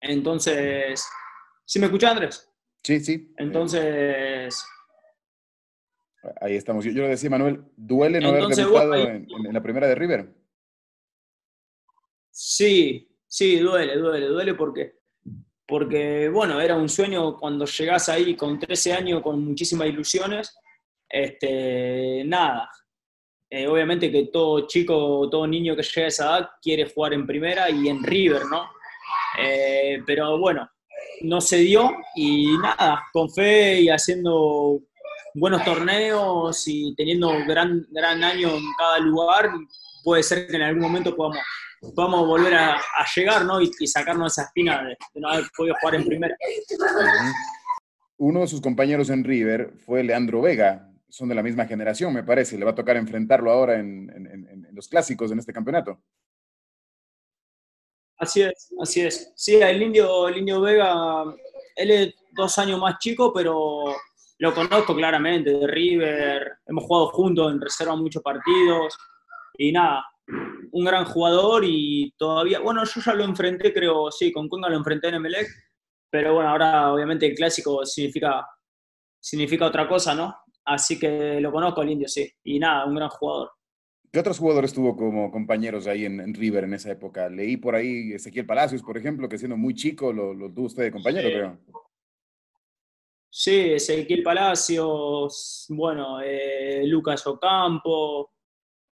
Entonces, ¿sí me escuchás, Andrés? Sí, sí. Entonces, Ahí estamos. Yo, le decía, Manuel, ¿duele no haber debutado en, la primera de River? Sí, sí, duele, duele, duele porque, porque, bueno, era un sueño cuando llegás ahí con 13 años, con muchísimas ilusiones. Este, nada, eh, obviamente que todo chico, todo niño que llega a esa edad quiere jugar en primera y en River, ¿no? Eh, pero bueno, no se dio y nada, con fe y haciendo buenos torneos y teniendo gran, gran año en cada lugar, puede ser que en algún momento podamos, podamos volver a, llegar ¿no? y, sacarnos esa espina de, no haber podido jugar en primera. Uno de sus compañeros en River fue Leandro Vega, son de la misma generación, me parece, le va a tocar enfrentarlo ahora en, en los clásicos en este campeonato. Así es, así es. Sí, el indio, el indio Vega, él es dos años más chico, pero lo conozco claramente, de River, hemos jugado juntos en reserva muchos partidos y nada, un gran jugador y todavía, bueno, yo ya lo enfrenté, creo, sí, con Cuenca lo enfrenté en Emelec, pero bueno, ahora obviamente el clásico significa significa otra cosa, ¿no? Así que lo conozco el indio, sí. Y nada, un gran jugador. ¿Qué otros jugadores tuvo como compañeros ahí en, River en esa época? Leí por ahí Ezequiel Palacios, por ejemplo, que siendo muy chico lo, tuvo usted de compañero, creo. Sí, Ezequiel Palacios, bueno, eh, Lucas Ocampo,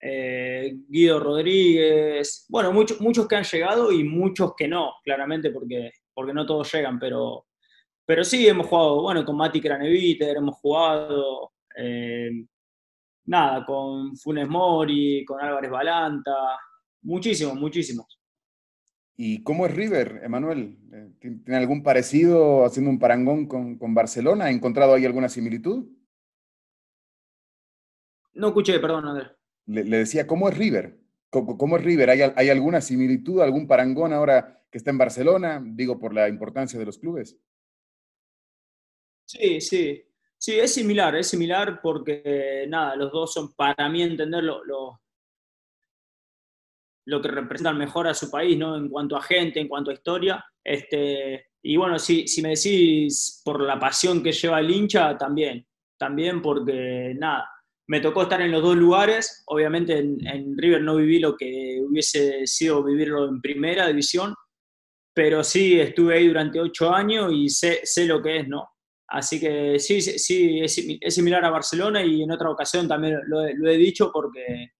eh, Guido Rodríguez, bueno, muchos, muchos que han llegado y muchos que no, claramente, porque, porque no todos llegan, pero, pero sí hemos jugado, bueno, con Mati Craneviter, hemos jugado, eh, nada, con Funes Mori, con Álvarez Balanta, muchísimos, muchísimos. ¿Y cómo es River, Emanuel? Eh, ¿Tiene algún parecido haciendo un parangón con, con Barcelona? ¿Ha encontrado ahí alguna similitud? No escuché, perdón, Andrés le, decía, ¿cómo es River? ¿Cómo, es River? ¿Hay, alguna similitud, algún parangón ahora que está en Barcelona? Digo, por la importancia de los clubes. Sí, sí. Sí, es similar, es similar porque, nada, los dos son, para mí entender, lo, lo, que representan mejor a su país, ¿no? En cuanto a gente, en cuanto a historia. Este, y bueno, si, si me decís por la pasión que lleva el hincha, también. También porque, nada, me tocó estar en los dos lugares. Obviamente en, River no viví lo que hubiese sido vivirlo en primera división, pero sí estuve ahí durante ocho años y sé, sé lo que es, ¿no? Así que sí, sí, es, similar a Barcelona y en otra ocasión también lo, he dicho porque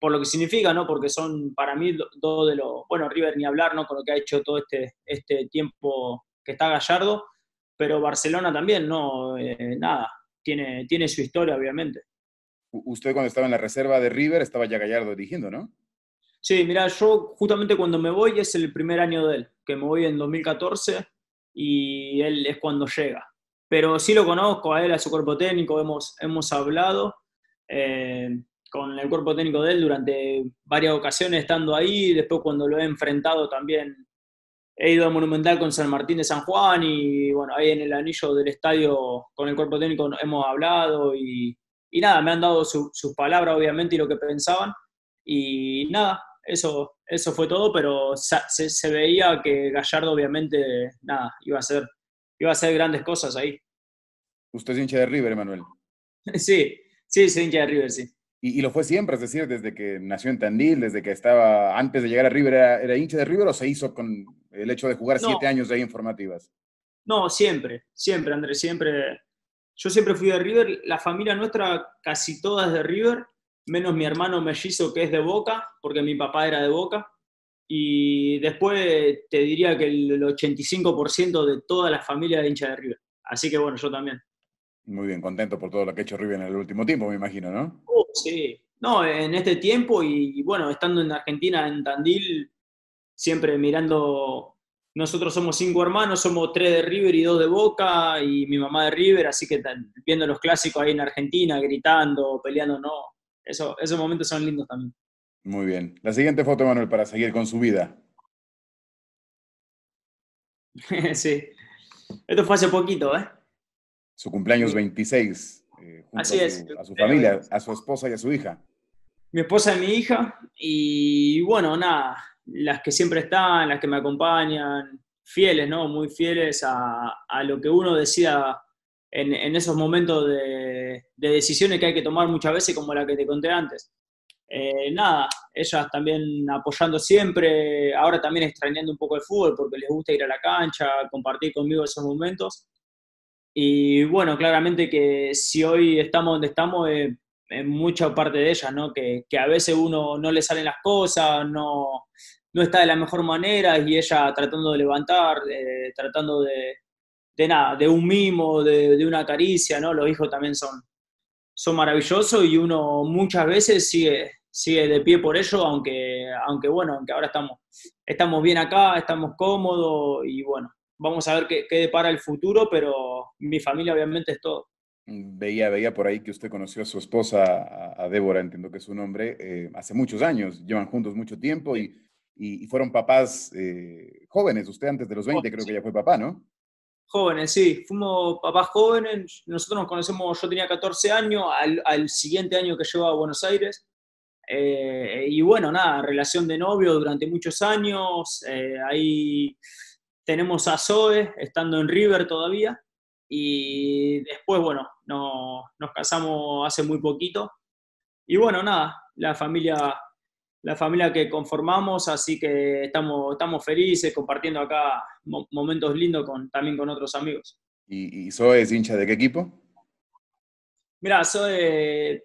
por lo que significa, ¿no? Porque son para mí dos de los, bueno, River ni hablar, ¿no? Con lo que ha hecho todo este, este tiempo que está Gallardo, pero Barcelona también, ¿no? Eh, nada, tiene, tiene su historia, obviamente. Usted cuando estaba en la reserva de River estaba ya Gallardo dirigiendo, ¿no? Sí, mira, yo justamente cuando me voy es el primer año de él, que me voy en 2014 y él es cuando llega. Pero sí lo conozco a él, a su cuerpo técnico, hemos, hemos hablado eh, con el cuerpo técnico de él durante varias ocasiones estando ahí, después cuando lo he enfrentado también he ido a Monumental con San Martín de San Juan y bueno, ahí en el anillo del estadio con el cuerpo técnico hemos hablado y y nada, me han dado sus palabras, obviamente, y lo que pensaban. Y nada, eso, eso fue todo, pero se, se, veía que Gallardo, obviamente, nada, iba a, hacer, iba a hacer grandes cosas ahí. Usted es hincha de River, Emanuel. sí, sí, soy hincha de River, sí. Y, lo fue siempre, es decir, desde que nació en Tandil, desde que estaba, antes de llegar a River, ¿era, hincha de River o se hizo con el hecho de jugar siete años de ahí en formativas? No, siempre, siempre, Andrés, siempre yo siempre fui de River, la familia nuestra casi toda es de River, menos mi hermano mellizo que es de Boca, porque mi papá era de Boca. Y después te diría que el 85% de toda la familia es hincha de River. Así que bueno, yo también. Muy bien, contento por todo lo que ha hecho River en el último tiempo, me imagino, ¿no? Oh, sí, no, en este tiempo y bueno, estando en Argentina, en Tandil, siempre mirando nosotros somos cinco hermanos, somos tres de River y dos de Boca, y mi mamá de River, así que viendo los clásicos ahí en Argentina, gritando, peleando, no, eso, esos momentos son lindos también. Muy bien. La siguiente foto, Manuel, para seguir con su vida. sí. Esto fue hace poquito, ¿eh? Su cumpleaños 26. Eh, así a su, es. A su familia, a su esposa y a su hija. Mi esposa y mi hija. Y bueno, nada, las que siempre están, las que me acompañan, fieles, ¿no? Muy fieles a, lo que uno decida en, esos momentos de, decisiones que hay que tomar muchas veces, como la que te conté antes. Eh, nada, ellas también apoyando siempre, ahora también extrañando un poco el fútbol porque les gusta ir a la cancha, compartir conmigo esos momentos. Y bueno, claramente que si hoy estamos donde estamos, eh, en mucha parte de ellas, ¿no? Que, que, a veces uno no le salen las cosas, no, no está de la mejor manera y ella tratando de levantar, tratando de, de nada, de un mimo, de, de, una caricia, ¿no? Los hijos también son, son maravillosos y uno muchas veces sigue, sigue de pie por ello, aunque, aunque bueno, aunque ahora estamos, estamos bien acá, estamos cómodos y bueno, vamos a ver qué, qué depara el futuro, pero mi familia obviamente es todo. Veía, veía por ahí que usted conoció a su esposa, a, Débora, entiendo que es su nombre, eh, hace muchos años, llevan juntos mucho tiempo y y, fueron papás eh, jóvenes. Usted antes de los 20 creo que ya fue papá, ¿no? Jóvenes, sí. Fuimos papás jóvenes. Nosotros nos conocemos, yo tenía 14 años, al, siguiente año que llego a Buenos Aires. Eh, y bueno, nada, relación de novio durante muchos años. Ahí tenemos a Zoe, estando en River todavía. y después, bueno, no, nos casamos hace muy poquito. Y bueno, nada, la familia, la familia que conformamos, así que estamos, estamos felices compartiendo acá momentos lindos con, también con otros amigos. ¿Y, y es hincha de qué equipo? Mira, soy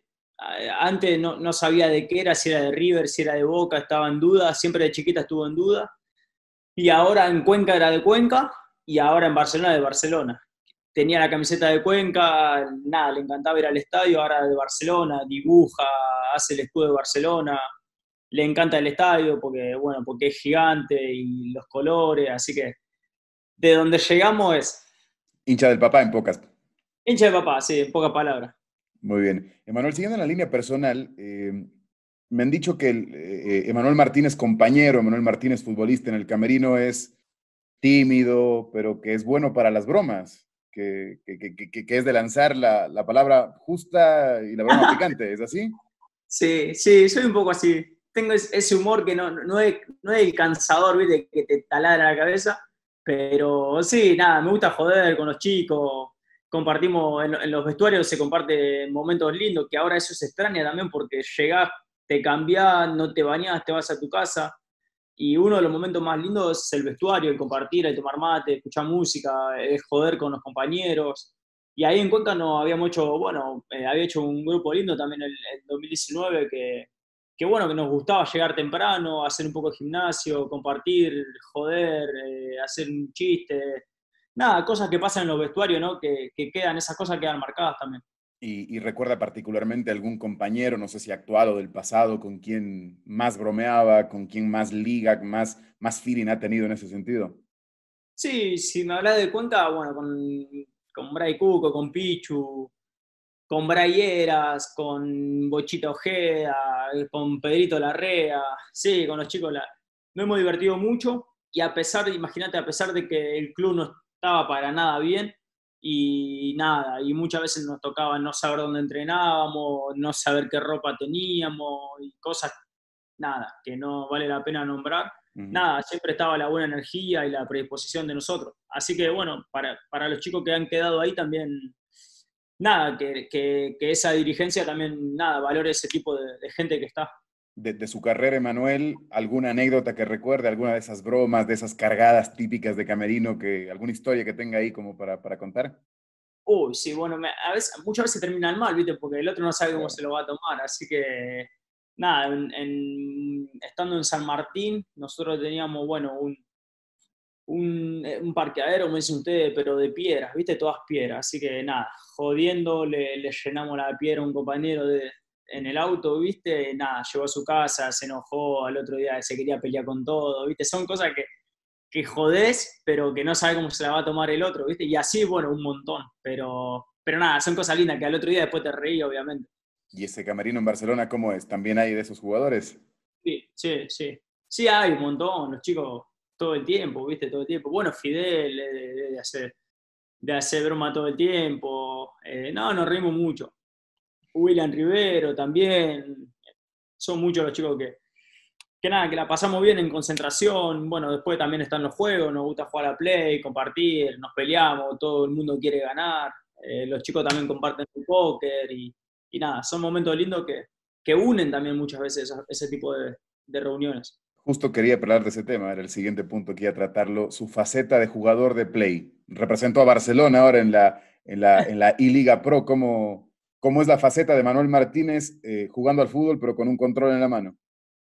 antes no, no, sabía de qué era, si era de River, si era de Boca, estaba en duda, siempre de chiquita estuvo en duda. Y ahora en Cuenca era de Cuenca y ahora en Barcelona de Barcelona. Tenía la camiseta de Cuenca, nada, le encantaba ir al estadio, ahora de Barcelona, dibuja, hace el escudo de Barcelona, le encanta el estadio porque, bueno, porque es gigante y los colores, así que de donde llegamos es... Hincha del papá en pocas. Hincha del papá, sí, en pocas palabras. Muy bien. Emanuel, siguiendo en la línea personal, eh, me han dicho que eh, Emanuel Martínez, compañero, Emanuel Martínez, futbolista en el Camerino, es tímido, pero que es bueno para las bromas, que, es de lanzar la, palabra justa y la broma picante, ¿es así? Sí, sí, soy un poco así. Tengo ese humor que no, no, es, no es el cansador, ¿viste? que te taladra la cabeza, pero sí, nada, me gusta joder con los chicos, compartimos, en, los vestuarios se comparten momentos lindos, que ahora eso se extraña también porque llegás, te cambiás, no te bañás, te vas a tu casa. Y uno de los momentos más lindos es el vestuario, el compartir, el tomar mate, escuchar música, joder con los compañeros. Y ahí en Cuenca no habíamos hecho, bueno, eh, había hecho un grupo lindo también en, el 2019 que, que, bueno, que nos gustaba llegar temprano, hacer un poco de gimnasio, compartir, joder, eh, hacer un chiste, nada, cosas que pasan en los vestuarios, ¿no? Que, quedan, esas cosas quedan marcadas también. Y, recuerda particularmente algún compañero, no sé si actual o del pasado, con quien más bromeaba, con quien más liga, más, más feeling ha tenido en ese sentido. Sí, si me hablas de cuenta, bueno, con, con Bray Cuco, con Pichu, con Brayeras, con Bochito Ojeda, con Pedrito Larrea, sí, con los chicos la, nos hemos divertido mucho y a pesar, imagínate, a pesar de que el club no, estaba para nada bien y nada, y muchas veces nos tocaba no saber dónde entrenábamos, no saber qué ropa teníamos y cosas, nada, que no vale la pena nombrar. Nada, siempre estaba la buena energía y la predisposición de nosotros. Así que bueno, para, para los chicos que han quedado ahí también, nada, que, que, esa dirigencia también, nada, valore ese tipo de gente que está de, su carrera, Emanuel, alguna anécdota que recuerde, alguna de esas bromas, de esas cargadas típicas de Camerino, que, alguna historia que tenga ahí como para, para contar? Uy, sí, bueno, a veces, muchas veces terminan mal, ¿viste? Porque el otro no sabe cómo se lo va a tomar, así que nada, en, estando en San Martín, nosotros teníamos, bueno, un, un, un, parqueadero, me dice usted, pero de piedras, ¿viste? Todas piedras, así que nada, jodiendo, le, le llenamos la piedra a un compañero de, en el auto, ¿viste? Nada, llegó a su casa, se enojó, al otro día se quería pelear con todo, ¿viste? Son cosas que, que jodés, pero que no sabe cómo se la va a tomar el otro, ¿viste? Y así, bueno, un montón, pero, pero nada, son cosas lindas que al otro día después te reí, obviamente. ¿Y ese camerino en Barcelona cómo es? ¿También hay de esos jugadores? Sí, sí, sí. Sí hay un montón, los chicos todo el tiempo, ¿viste? Todo el tiempo. Bueno, Fidel de, hacer, de hacer broma todo el tiempo. Eh, no, nos reímos mucho. William Rivero también. Son muchos los chicos que, que nada, que la pasamos bien en concentración. Bueno, después también están los juegos, nos gusta jugar a play, compartir, nos peleamos, todo el mundo quiere ganar. Eh, los chicos también comparten el póker y, y, nada, son momentos lindos que, que unen también muchas veces ese, tipo de, de, reuniones. Justo quería hablar de ese tema, era el siguiente punto que iba a tratarlo, su faceta de jugador de play. Representó a Barcelona ahora en la, en la, en la I-Liga Pro, ¿cómo, cómo es la faceta de Manuel Martínez eh, jugando al fútbol, pero con un control en la mano.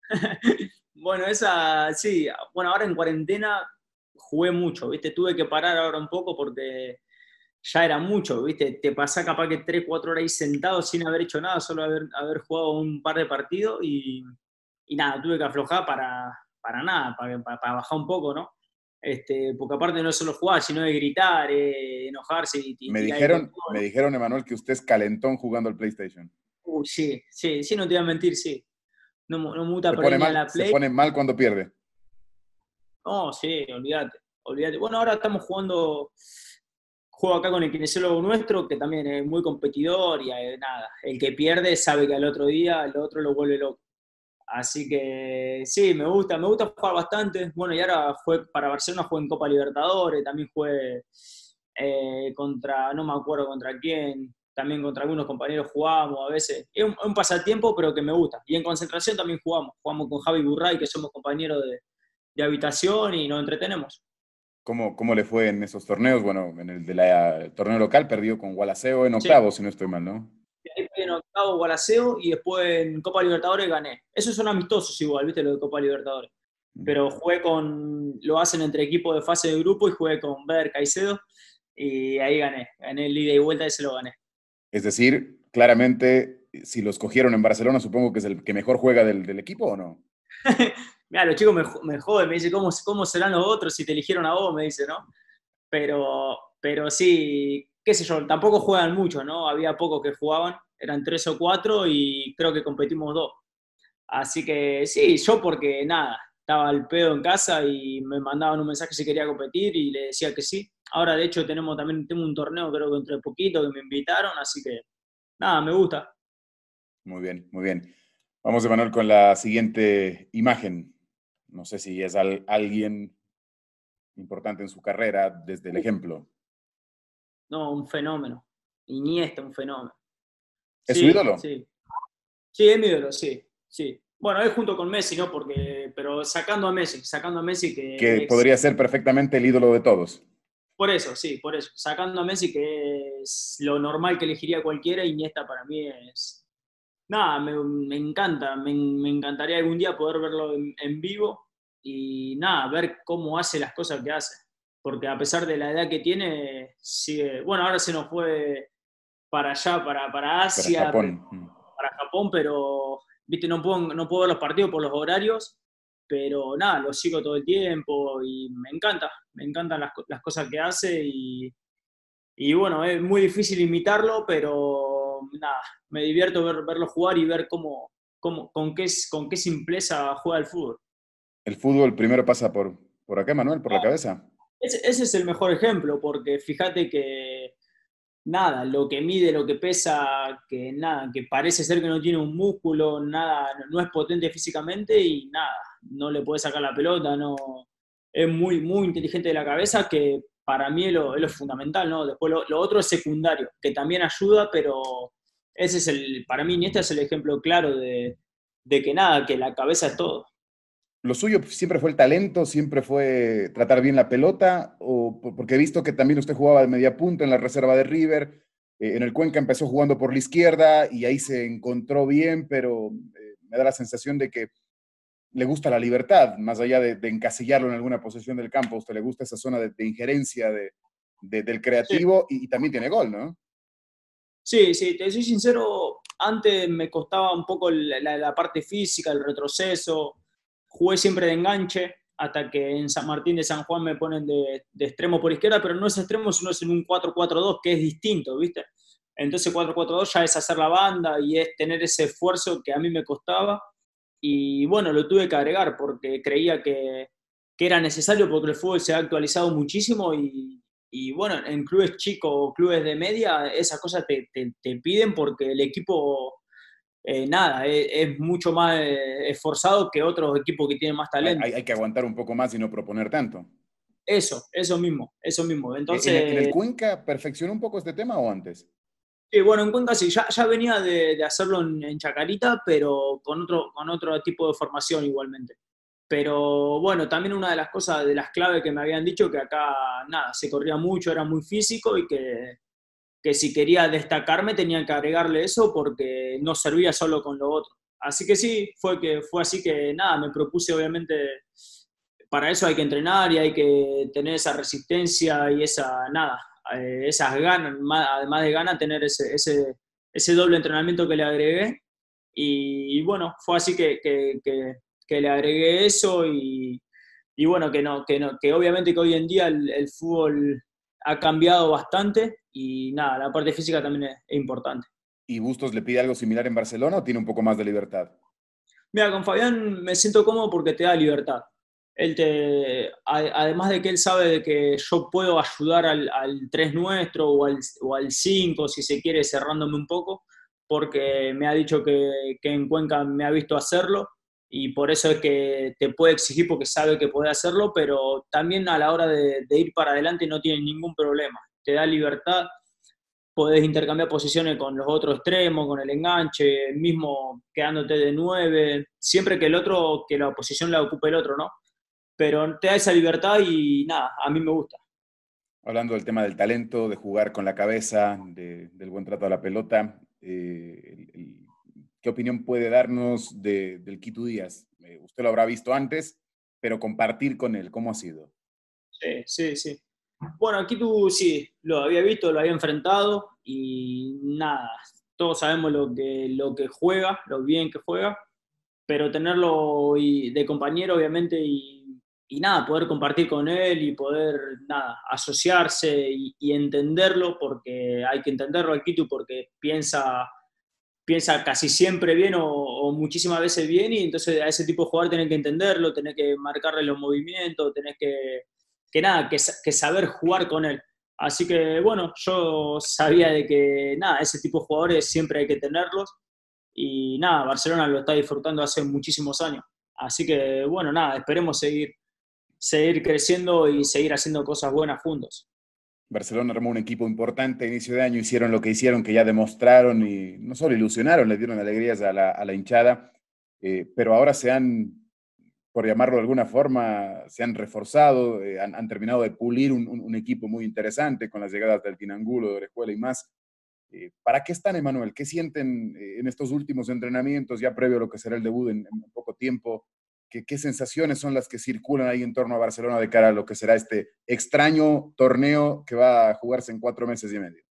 bueno, esa, sí, bueno, ahora en cuarentena jugué mucho, ¿viste? Tuve que parar ahora un poco porque ya era mucho, ¿viste? Te pasa capaz que 3, 4 horas ahí sentado sin haber hecho nada, solo haber, jugado un par de partidos y, nada, tuve que aflojar para, para nada, para, bajar un poco, ¿no? Este, porque aparte no es solo jugar, sino de gritar, eh, enojarse. Y, me, dijeron, me dijeron, Emanuel, que usted es calentón jugando al PlayStation. Uy, sí, sí, sí, no te voy a mentir, sí. No, no muta se pone, mal, la Play. se pone mal cuando pierde. No, sí, olvídate, olvídate. Bueno, ahora estamos jugando, juego acá con el kinesiólogo nuestro, que también es muy competidor y eh, nada, el que pierde sabe que al otro día el otro lo vuelve loco. Así que sí, me gusta, me gusta jugar bastante. Bueno, y ahora fue para Barcelona, jugué en Copa Libertadores, también jugué eh, contra, no me acuerdo contra quién, también contra algunos compañeros jugamos a veces. Es un, pasatiempo, pero que me gusta. Y en concentración también jugamos. Jugamos con Javi Burray, que somos compañeros de, de habitación y nos entretenemos. ¿Cómo, ¿Cómo, le fue en esos torneos? Bueno, en el de la torneo local perdió con Gualaceo en octavo, si no estoy mal, ¿no? En octavo Gualaceo y después en Copa Libertadores gané. Esos son amistosos igual, ¿viste? Lo de Copa Libertadores. Pero jugué con, lo hacen entre equipos de fase de grupo y jugué con Ver Caicedo y ahí gané. Gané el ida y vuelta y se lo gané. Es decir, claramente, si los cogieron en Barcelona, supongo que es el que mejor juega del, del equipo o no? Mira, los chicos me, me joden, me dicen, ¿cómo, ¿cómo serán los otros si te eligieron a vos? Me dice, ¿no? Pero, pero sí, qué sé yo, tampoco juegan mucho, ¿no? Había pocos que jugaban, eran tres o cuatro y creo que competimos dos. Así que sí, yo porque nada, estaba al pedo en casa y me mandaban un mensaje si quería competir y le decía que sí. Ahora, de hecho, tenemos también tengo un torneo, creo que entre poquito, que me invitaron, así que nada, me gusta. Muy bien, muy bien. Vamos, Emanuel, con la siguiente imagen. No sé si es alguien importante en su carrera desde el ejemplo. No, un fenómeno. Iniesta, un fenómeno. ¿Es su ídolo? Sí. Sí, es mi ídolo, sí. sí. Bueno, es junto con Messi, ¿no? Porque, pero sacando a Messi, sacando a Messi que... Que podría ser perfectamente el ídolo de todos. Por eso, sí, por eso. Sacando a Messi, que es lo normal que elegiría cualquiera, Iniesta para mí es... Nada, me, encanta, me, encantaría algún día poder verlo en, vivo y nada, ver cómo hace las cosas que hace. Porque a pesar de la edad que tiene, sigue... Bueno, ahora se nos fue para allá, para, para Asia, para Japón, para Japón pero viste, no puedo, no puedo ver los partidos por los horarios, pero nada, lo sigo todo el tiempo y me encanta, me encantan las, las cosas que hace y, y, bueno, es muy difícil imitarlo, pero nada, me divierto ver, verlo jugar y ver cómo, cómo, con, qué, con qué simpleza juega el fútbol. El fútbol primero pasa por, por acá, Manuel, por la cabeza. Ese, ese es el mejor ejemplo, porque fíjate que nada, lo que mide, lo que pesa, que nada, que parece ser que no tiene un músculo, nada, no es potente físicamente y nada, no le puede sacar la pelota, no, es muy, muy inteligente de la cabeza, que para mí es lo, fundamental, ¿no? Después lo, otro es secundario, que también ayuda, pero ese es el, para mí, este es el ejemplo claro de, de que nada, que la cabeza es todo lo suyo siempre fue el talento, siempre fue tratar bien la pelota, o porque he visto que también usted jugaba de media punta en la reserva de River, eh, en el Cuenca empezó jugando por la izquierda y ahí se encontró bien, pero eh, me da la sensación de que le gusta la libertad, más allá de, encasillarlo en alguna posición del campo, a usted le gusta esa zona de, injerencia del creativo y, también tiene gol, ¿no? Sí, sí, te soy sincero, antes me costaba un poco la parte física, el retroceso, Jugué siempre de enganche hasta que en San Martín de San Juan me ponen de, extremo por izquierda, pero no es extremo, sino es en un 4-4-2 que es distinto, ¿viste? Entonces 4-4-2 ya es hacer la banda y es tener ese esfuerzo que a mí me costaba. Y bueno, lo tuve que agregar porque creía que, que era necesario porque el fútbol se ha actualizado muchísimo y, y bueno, en clubes chicos o clubes de media esas cosas te, te, te piden porque el equipo eh, nada, es, mucho más eh, esforzado que otros equipos que tienen más talento. Hay, que aguantar un poco más y no proponer tanto. Eso, eso mismo, eso mismo. Entonces, ¿En, el, Cuenca perfeccionó un poco este tema o antes? Sí, bueno, en Cuenca sí, ya, ya venía de, hacerlo en, Chacarita, pero con otro, con otro tipo de formación igualmente. Pero bueno, también una de las cosas, de las claves que me habían dicho, que acá nada, se corría mucho, era muy físico y que que si quería destacarme tenía que agregarle eso porque no servía solo con lo otro. Así que sí, fue, que, fue así que nada, me propuse obviamente, para eso hay que entrenar y hay que tener esa resistencia y esa, nada, eh, esas ganas, además de ganas, tener ese, ese, ese, doble entrenamiento que le agregué. Y, bueno, fue así que, que, que, le agregué eso y, y bueno, que, no, que, no, que obviamente que hoy en día el, el fútbol ha cambiado bastante y nada, la parte física también es, importante. ¿Y Bustos le pide algo similar en Barcelona o tiene un poco más de libertad? Mira, con Fabián me siento cómodo porque te da libertad. Él te, además de que él sabe de que yo puedo ayudar al, al 3 nuestro o al, o al 5, si se quiere, cerrándome un poco, porque me ha dicho que, que en Cuenca me ha visto hacerlo y por eso es que te puede exigir porque sabe que puede hacerlo, pero también a la hora de, ir para adelante no tiene ningún problema te da libertad, podés intercambiar posiciones con los otros extremos, con el enganche, mismo quedándote de nueve, siempre que el otro, que la posición la ocupe el otro, ¿no? Pero te da esa libertad y nada, a mí me gusta. Hablando del tema del talento, de jugar con la cabeza, del buen trato a la pelota, eh, ¿qué opinión puede darnos del Quito Díaz? Eh, usted lo habrá visto antes, pero compartir con él, ¿cómo ha sido? Sí, sí, sí. Bueno, aquí tú sí, lo había visto, lo había enfrentado y nada, todos sabemos lo que, lo que juega, lo bien que juega, pero tenerlo de compañero obviamente y, y nada, poder compartir con él y poder nada, asociarse y, entenderlo, porque hay que entenderlo aquí tú porque piensa, piensa casi siempre bien o, muchísimas veces bien y entonces a ese tipo de jugador tenés que entenderlo, tenés que marcarle los movimientos, tenés que que nada, que, saber jugar con él. Así que bueno, yo sabía de que nada, ese tipo de jugadores siempre hay que tenerlos y nada, Barcelona lo está disfrutando hace muchísimos años. Así que bueno, nada, esperemos seguir, seguir creciendo y seguir haciendo cosas buenas juntos. Barcelona armó un equipo importante a inicio de año, hicieron lo que hicieron, que ya demostraron y no solo ilusionaron, le dieron alegrías a la, hinchada, eh, pero ahora se han por llamarlo de alguna forma, se han reforzado, eh, han, terminado de pulir un, equipo muy interesante con las llegadas del Tinangulo, de Orejuela y más. Eh, ¿Para qué están, Emanuel? ¿Qué sienten en estos últimos entrenamientos, ya previo a lo que será el debut en, poco tiempo? ¿Qué, ¿Qué, sensaciones son las que circulan ahí en torno a Barcelona de cara a lo que será este extraño torneo que va a jugarse en cuatro meses y medio?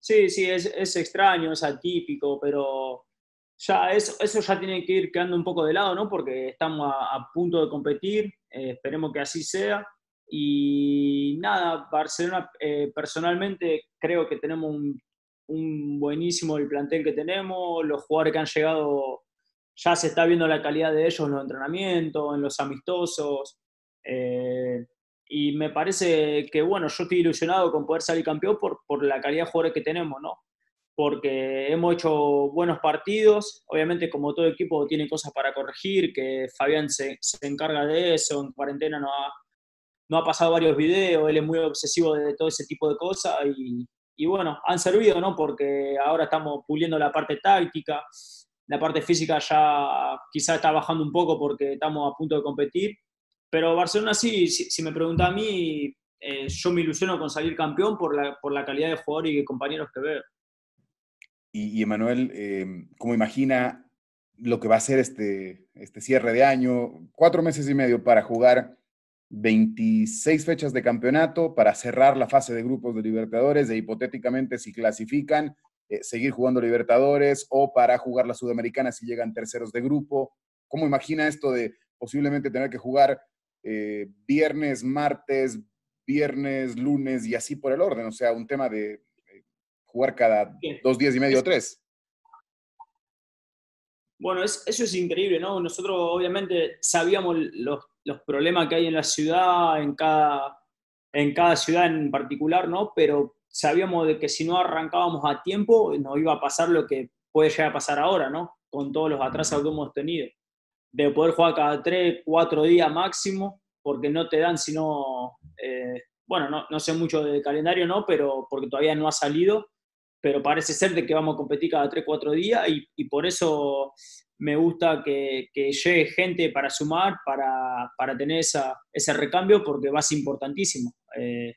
Sí, sí, es, es extraño, es atípico, pero ya eso, eso ya tiene que ir quedando un poco de lado, ¿no? Porque estamos a, punto de competir, eh, esperemos que así sea. Y nada, Barcelona eh, personalmente creo que tenemos un, un, buenísimo el plantel que tenemos, los jugadores que han llegado, ya se está viendo la calidad de ellos en los entrenamientos, en los amistosos. Eh, y me parece que, bueno, yo estoy ilusionado con poder salir campeón por, por la calidad de jugadores que tenemos, ¿no? porque hemos hecho buenos partidos. Obviamente, como todo equipo, tiene cosas para corregir, que Fabián se, se encarga de eso. En cuarentena no ha, no ha, pasado varios videos, él es muy obsesivo de todo ese tipo de cosas y, y, bueno, han servido, ¿no? Porque ahora estamos puliendo la parte táctica, la parte física ya quizá está bajando un poco porque estamos a punto de competir. Pero Barcelona sí, si, me pregunta a mí, eh, yo me ilusiono con salir campeón por la, por la calidad de jugadores y compañeros que veo. Y, Emanuel, em, ¿cómo imagina lo que va a ser este, este cierre de año? Cuatro meses y medio para jugar 26 fechas de campeonato, para cerrar la fase de grupos de Libertadores e hipotéticamente si clasifican, eh, seguir jugando Libertadores o para jugar la Sudamericana si llegan terceros de grupo. ¿Cómo imagina esto de posiblemente tener que jugar eh, viernes, martes, viernes, lunes y así por el orden? O sea, un tema de jugar cada dos días y medio o tres. Bueno, eso es increíble, ¿no? Nosotros obviamente sabíamos los, los, problemas que hay en la ciudad, en cada, en cada ciudad en particular, ¿no? Pero sabíamos de que si no arrancábamos a tiempo, nos iba a pasar lo que puede llegar a pasar ahora, ¿no? Con todos los atrasos que hemos tenido. De poder jugar cada tres, cuatro días máximo, porque no te dan sino, eh, bueno, no, no sé mucho de calendario, ¿no? Pero porque todavía no ha salido pero parece ser de que vamos a competir cada 3, 4 días y, por eso me gusta que, llegue gente para sumar, para, para tener esa, ese recambio, porque va a ser importantísimo. Eh,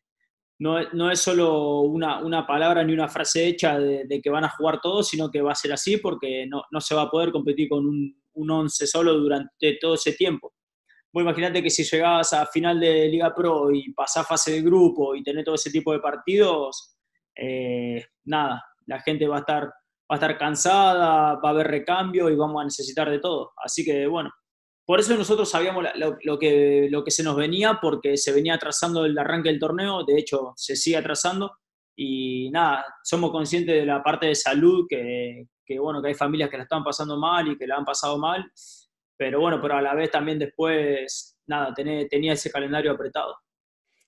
no, es solo una, una, palabra ni una frase hecha de, que van a jugar todos, sino que va a ser así porque no, no se va a poder competir con un, un 11 solo durante todo ese tiempo. Vos imaginate que si llegabas a final de Liga Pro y pasás fase de grupo y tenés todo ese tipo de partidos, eh, nada, la gente va a, estar, va a estar cansada, va a haber recambio y vamos a necesitar de todo. Así que bueno, por eso nosotros sabíamos lo, que, lo que se nos venía, porque se venía atrasando el arranque del torneo, de hecho se sigue atrasando y nada, somos conscientes de la parte de salud, que, que bueno, que hay familias que la están pasando mal y que la han pasado mal, pero bueno, pero a la vez también después, nada, tenía, tenía ese calendario apretado.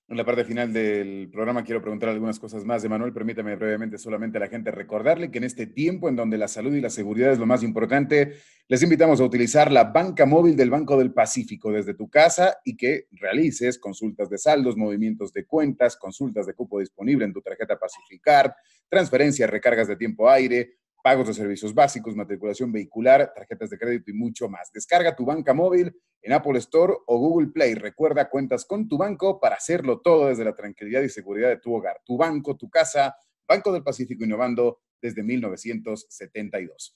En la parte final del programa quiero preguntar algunas cosas más de Manuel. Permítame brevemente solamente a la gente recordarle que en este tiempo en donde la salud y la seguridad es lo más importante, les invitamos a utilizar la banca móvil del Banco del Pacífico desde tu casa y que realices consultas de saldos, movimientos de cuentas, consultas de cupo disponible en tu tarjeta Pacificar, transferencias, recargas de tiempo aire, pagos de servicios básicos, matriculación vehicular, tarjetas de crédito y mucho más. Descarga tu banca móvil en Apple Store o Google Play. Recuerda, cuentas con tu banco para hacerlo todo desde la tranquilidad y seguridad de tu hogar. Tu banco, tu casa, Banco del Pacífico innovando desde 1972.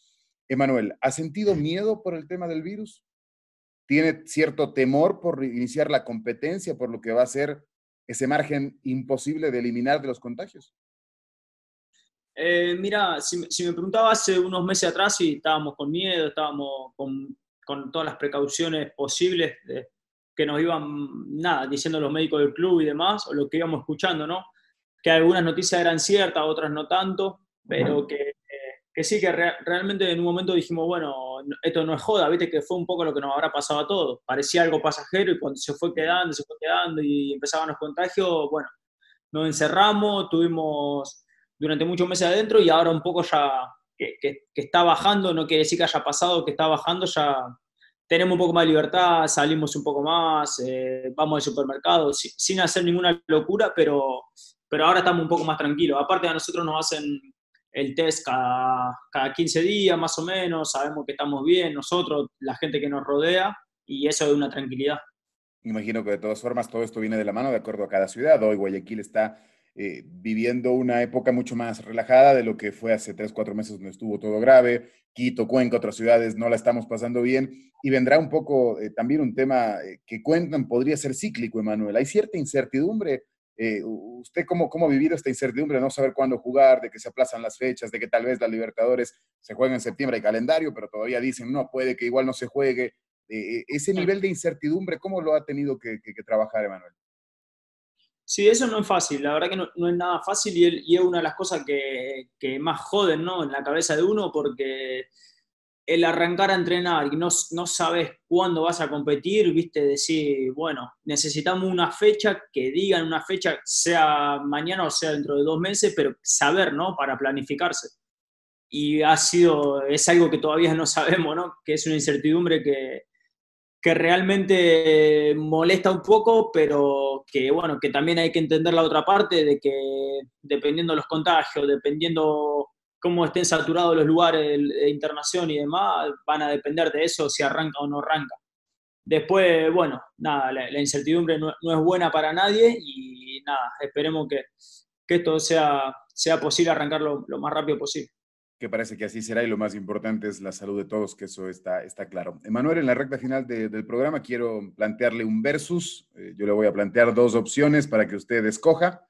Emanuel, ¿ha sentido miedo por el tema del virus? ¿Tiene cierto temor por iniciar la competencia, por lo que va a ser ese margen imposible de eliminar de los contagios? Eh, mira, si, me preguntaba hace unos meses atrás si estábamos con miedo, estábamos con, todas las precauciones posibles que nos iban, nada, diciendo los médicos del club y demás, o lo que íbamos escuchando, ¿no? Que algunas noticias eran ciertas, otras no tanto, pero que, que sí, que realmente en un momento dijimos, bueno, esto no es joda, viste que fue un poco lo que nos habrá pasado a todos. Parecía algo pasajero y cuando se fue quedando, se fue quedando y empezaban los contagios, bueno, nos encerramos, tuvimos durante muchos meses adentro y ahora un poco ya que, está bajando, no quiere decir que haya pasado, que está bajando, ya tenemos un poco más de libertad, salimos un poco más, eh, vamos al supermercado, sin, hacer ninguna locura, pero, pero ahora estamos un poco más tranquilos. Aparte a nosotros nos hacen el test cada, cada 15 días más o menos, sabemos que estamos bien, nosotros, la gente que nos rodea, y eso es una tranquilidad. Imagino que de todas formas todo esto viene de la mano de acuerdo a cada ciudad. Hoy Guayaquil está eh, viviendo una época mucho más relajada de lo que fue hace tres, cuatro meses donde estuvo todo grave. Quito, Cuenca, otras ciudades no la estamos pasando bien. Y vendrá un poco eh, también un tema eh, que cuentan, podría ser cíclico, Emanuel. Hay cierta incertidumbre. ¿Usted cómo, cómo ha vivido esta incertidumbre? No saber cuándo jugar, de que se aplazan las fechas, de que tal vez la Libertadores se juega en septiembre, hay calendario, pero todavía dicen, no, puede que igual no se juegue. ese nivel de incertidumbre, ¿cómo lo ha tenido que trabajar, Emanuel? Sí, eso no es fácil, la verdad que no, es nada fácil y, es una de las cosas que, más joden ¿no? en la cabeza de uno porque el arrancar a entrenar y no, no sabes cuándo vas a competir, viste, decir, bueno, necesitamos una fecha, que digan una fecha, sea mañana o sea dentro de dos meses, pero saber, ¿no? Para planificarse. Y ha sido, es algo que todavía no sabemos, ¿no? Que es una incertidumbre que, que realmente molesta un poco, pero que bueno, que también hay que entender la otra parte de que dependiendo de los contagios, dependiendo cómo estén saturados los lugares de internación y demás, van a depender de eso si arranca o no arranca. Después, bueno, nada, la, incertidumbre no, es buena para nadie y nada, esperemos que, esto sea, sea posible arrancarlo lo más rápido posible que parece que así será y lo más importante es la salud de todos, que eso está, está claro. Emanuel, en la recta final del programa quiero plantearle un versus. Eh, yo le voy a plantear dos opciones para que usted escoja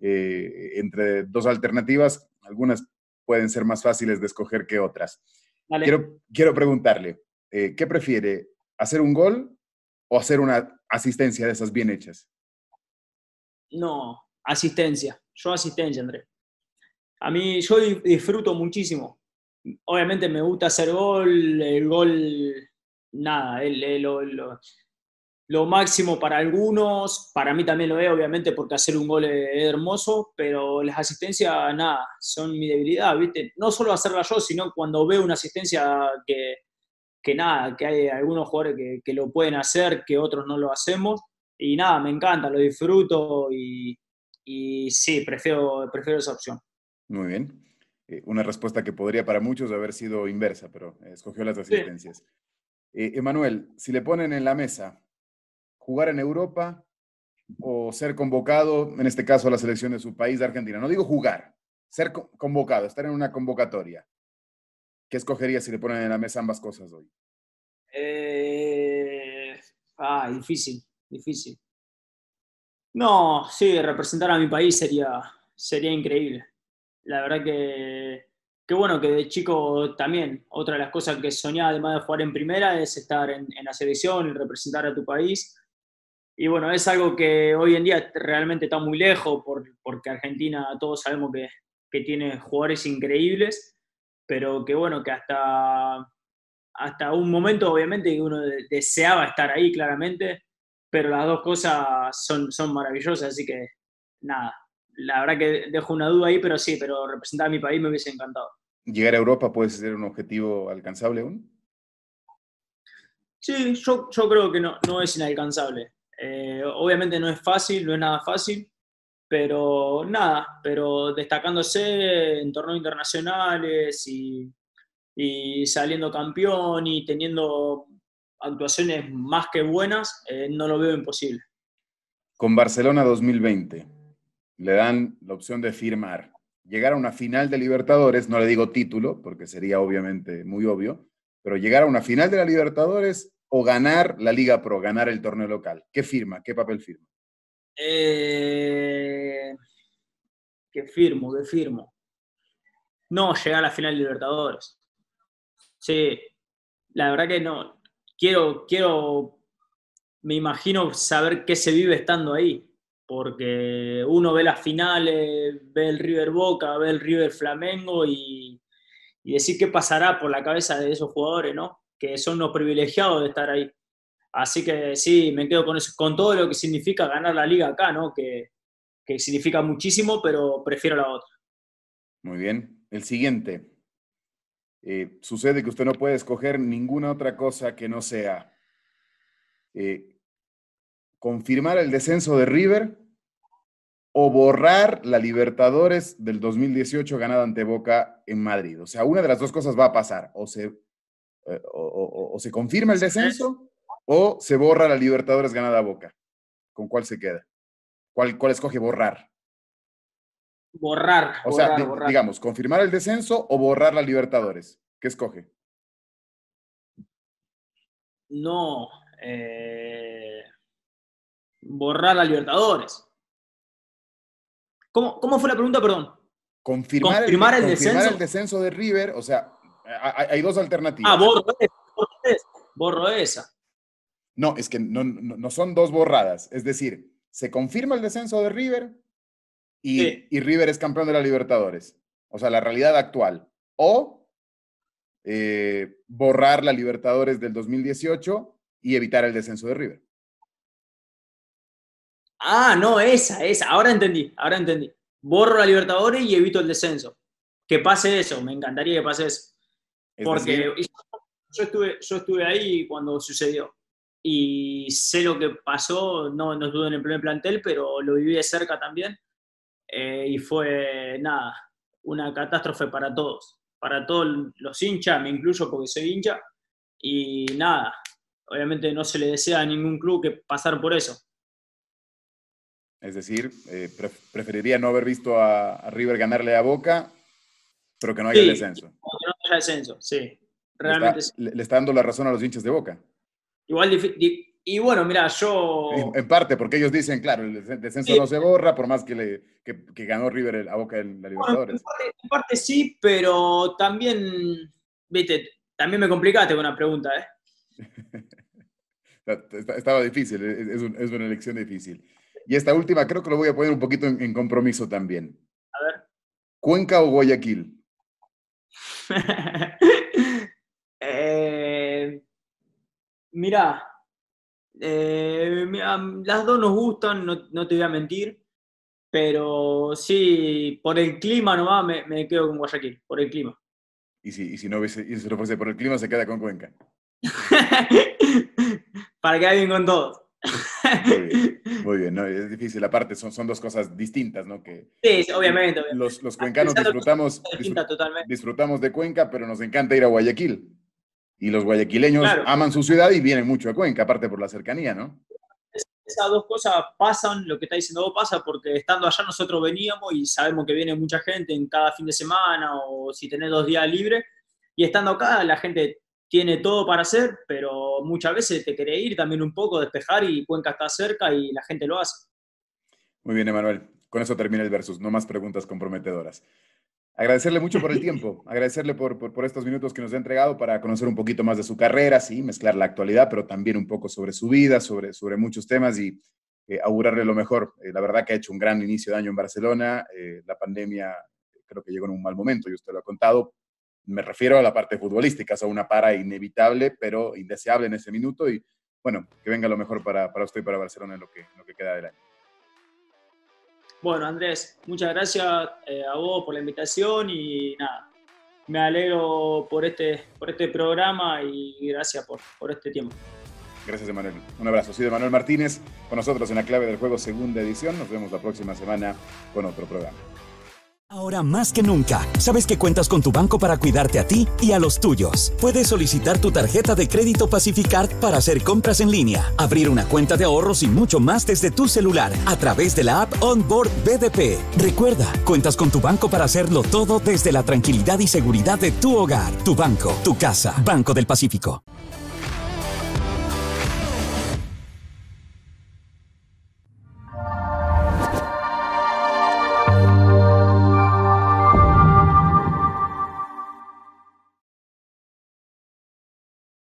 eh, entre dos alternativas. Algunas pueden ser más fáciles de escoger que otras. Quiero, quiero preguntarle, eh, ¿qué prefiere? ¿Hacer un gol o hacer una asistencia de esas bien hechas? No, asistencia. Yo asistencia, Andrés. A mí yo disfruto muchísimo. Obviamente me gusta hacer gol, el gol, nada, lo, máximo para algunos, para mí también lo es, obviamente, porque hacer un gol es, hermoso, pero las asistencias, nada, son mi debilidad, ¿viste? No solo hacerla yo, sino cuando veo una asistencia que, que nada, que hay algunos jugadores que, que, lo pueden hacer, que otros no lo hacemos, y nada, me encanta, lo disfruto y, y sí, prefiero, prefiero esa opción. Muy bien. Eh, una respuesta que podría para muchos haber sido inversa, pero escogió las asistencias. Eh, Emanuel, si le ponen en la mesa jugar en Europa o ser convocado, en este caso a la selección de su país, de Argentina, no digo jugar, ser convocado, estar en una convocatoria, ¿qué escogería si le ponen en la mesa ambas cosas hoy? Eh, ah, difícil, difícil. No, sí, representar a mi país sería, sería increíble la verdad que, que, bueno, que de chico también, otra de las cosas que soñaba, además de jugar en primera, es estar en, la selección representar a tu país. Y bueno, es algo que hoy en día realmente está muy lejos, porque Argentina todos sabemos que, que tiene jugadores increíbles, pero que bueno, que hasta, hasta un momento obviamente uno deseaba estar ahí claramente, pero las dos cosas son, son maravillosas, así que nada, la verdad que dejo una duda ahí, pero sí, pero representar a mi país me hubiese encantado. ¿Llegar a Europa puede ser un objetivo alcanzable aún? Sí, yo, yo creo que no, no es inalcanzable. Eh, obviamente no es fácil, no es nada fácil, pero nada, pero destacándose en torneos internacionales y, y saliendo campeón y teniendo actuaciones más que buenas, eh, no lo veo imposible. Con Barcelona 2020 le dan la opción de firmar, llegar a una final de Libertadores, no le digo título, porque sería obviamente muy obvio, pero llegar a una final de la Libertadores o ganar la Liga Pro, ganar el torneo local. ¿Qué firma? ¿Qué papel firma? Eh, ¿Qué firmo? ¿Qué firmo? No, llegar a la final de Libertadores. Sí, la verdad que no. Quiero, quiero, me imagino saber qué se vive estando ahí, porque uno ve las finales, ve el River Boca, ve el River Flamengo y, y decir qué pasará por la cabeza de esos jugadores, ¿no? Que son los privilegiados de estar ahí. Así que sí, me quedo con eso, con todo lo que significa ganar la liga acá, ¿no? Que, que significa muchísimo, pero prefiero la otra. Muy bien. El siguiente. Eh, sucede que usted no puede escoger ninguna otra cosa que no sea eh, confirmar el descenso de River o borrar la Libertadores del 2018 ganada ante Boca en Madrid. O sea, una de las dos cosas va a pasar. O se, eh, o, se confirma el descenso o se borra la Libertadores ganada a Boca. ¿Con cuál se queda? ¿Cuál, cuál escoge borrar? Borrar. O sea, digamos, confirmar el descenso o borrar la Libertadores. ¿Qué escoge? No. Eh, borrar la Libertadores. ¿Cómo, ¿Cómo, fue la pregunta, perdón? Confirmar, el, descenso? el descenso de River, o sea, hay, dos alternativas. Ah, borro esa. Borro esa. No, es que no, no, son dos borradas. Es decir, se confirma el descenso de River y, River es campeón de la Libertadores. O sea, la realidad actual. O eh, borrar la Libertadores del 2018 y evitar el descenso de River. Ah, no, esa, esa. Ahora entendí, ahora entendí. Borro la Libertadores y evito el descenso. Que pase eso, me encantaría que pase eso. Porque yo, estuve, yo estuve ahí cuando sucedió. Y sé lo que pasó, no, no estuve en el primer plantel, pero lo viví de cerca también. Eh, y fue, nada, una catástrofe para todos, para todos los hinchas, me incluyo porque soy hincha, y nada, obviamente no se le desea a ningún club que pasar por eso. Es decir, eh, preferiría no haber visto a, River ganarle a Boca, pero que no haya descenso. Que no haya descenso, sí. Realmente le está dando la razón a los hinchas de Boca. Igual y bueno, mira, yo... En parte, porque ellos dicen, claro, el descenso no se borra, por más que, le, que, ganó River a Boca en la Libertadores. en, parte, sí, pero también, viste, también me complicaste con la pregunta, ¿eh? Estaba difícil, es, es, una elección difícil. Y esta última creo que lo voy a poner un poquito en, compromiso también. A ver. ¿Cuenca o Guayaquil? eh, Mira, eh, las dos nos gustan, no, te voy a mentir, pero sí, por el clima nomás me, me quedo con Guayaquil, por el clima. ¿Y si, y si no hubiese, y si no fuese por el clima, se queda con Cuenca? Para que bien con todos. muy bien, ¿no? es difícil. Aparte, son, son dos cosas distintas, ¿no? Que, sí, obviamente, Los, los cuencanos disfrutamos, disfrutamos de Cuenca, pero nos encanta ir a Guayaquil. Y los guayaquileños aman su ciudad y vienen mucho a Cuenca, aparte por la cercanía, ¿no? Esas dos cosas pasan, lo que está diciendo vos pasa, porque estando allá nosotros veníamos y sabemos que viene mucha gente en cada fin de semana o si tenés dos días libres. Y estando acá, la gente tiene todo para hacer, pero muchas veces te quiere ir también un poco, despejar y Cuenca está cerca y la gente lo hace. Muy bien, Emanuel. Con eso termina el versus. No más preguntas comprometedoras. Agradecerle mucho por el tiempo, agradecerle por, por, estos minutos que nos ha entregado para conocer un poquito más de su carrera, sí, mezclar la actualidad, pero también un poco sobre su vida, sobre, sobre muchos temas y eh, augurarle lo mejor. Eh, la verdad que ha hecho un gran inicio de año en Barcelona. Eh, la pandemia creo que llegó en un mal momento y usted lo ha contado. Me refiero a la parte futbolística, o sea, una para inevitable, pero indeseable en ese minuto y bueno, que venga lo mejor para, para usted y para Barcelona en lo que, lo que queda del año. Bueno, Andrés, muchas gracias eh, a vos por la invitación y nada, me alegro por este, por este programa y gracias por, por este tiempo. Gracias, Emanuel. Un abrazo. Soy de Manuel Martínez, con nosotros en la clave del juego segunda edición. Nos vemos la próxima semana con otro programa. Ahora más que nunca, sabes que cuentas con tu banco para cuidarte a ti y a los tuyos. Puedes solicitar tu tarjeta de crédito Pacificard para hacer compras en línea, abrir una cuenta de ahorros y mucho más desde tu celular a través de la app Onboard BDP. Recuerda, cuentas con tu banco para hacerlo todo desde la tranquilidad y seguridad de tu hogar, tu banco, tu casa. Banco del Pacífico.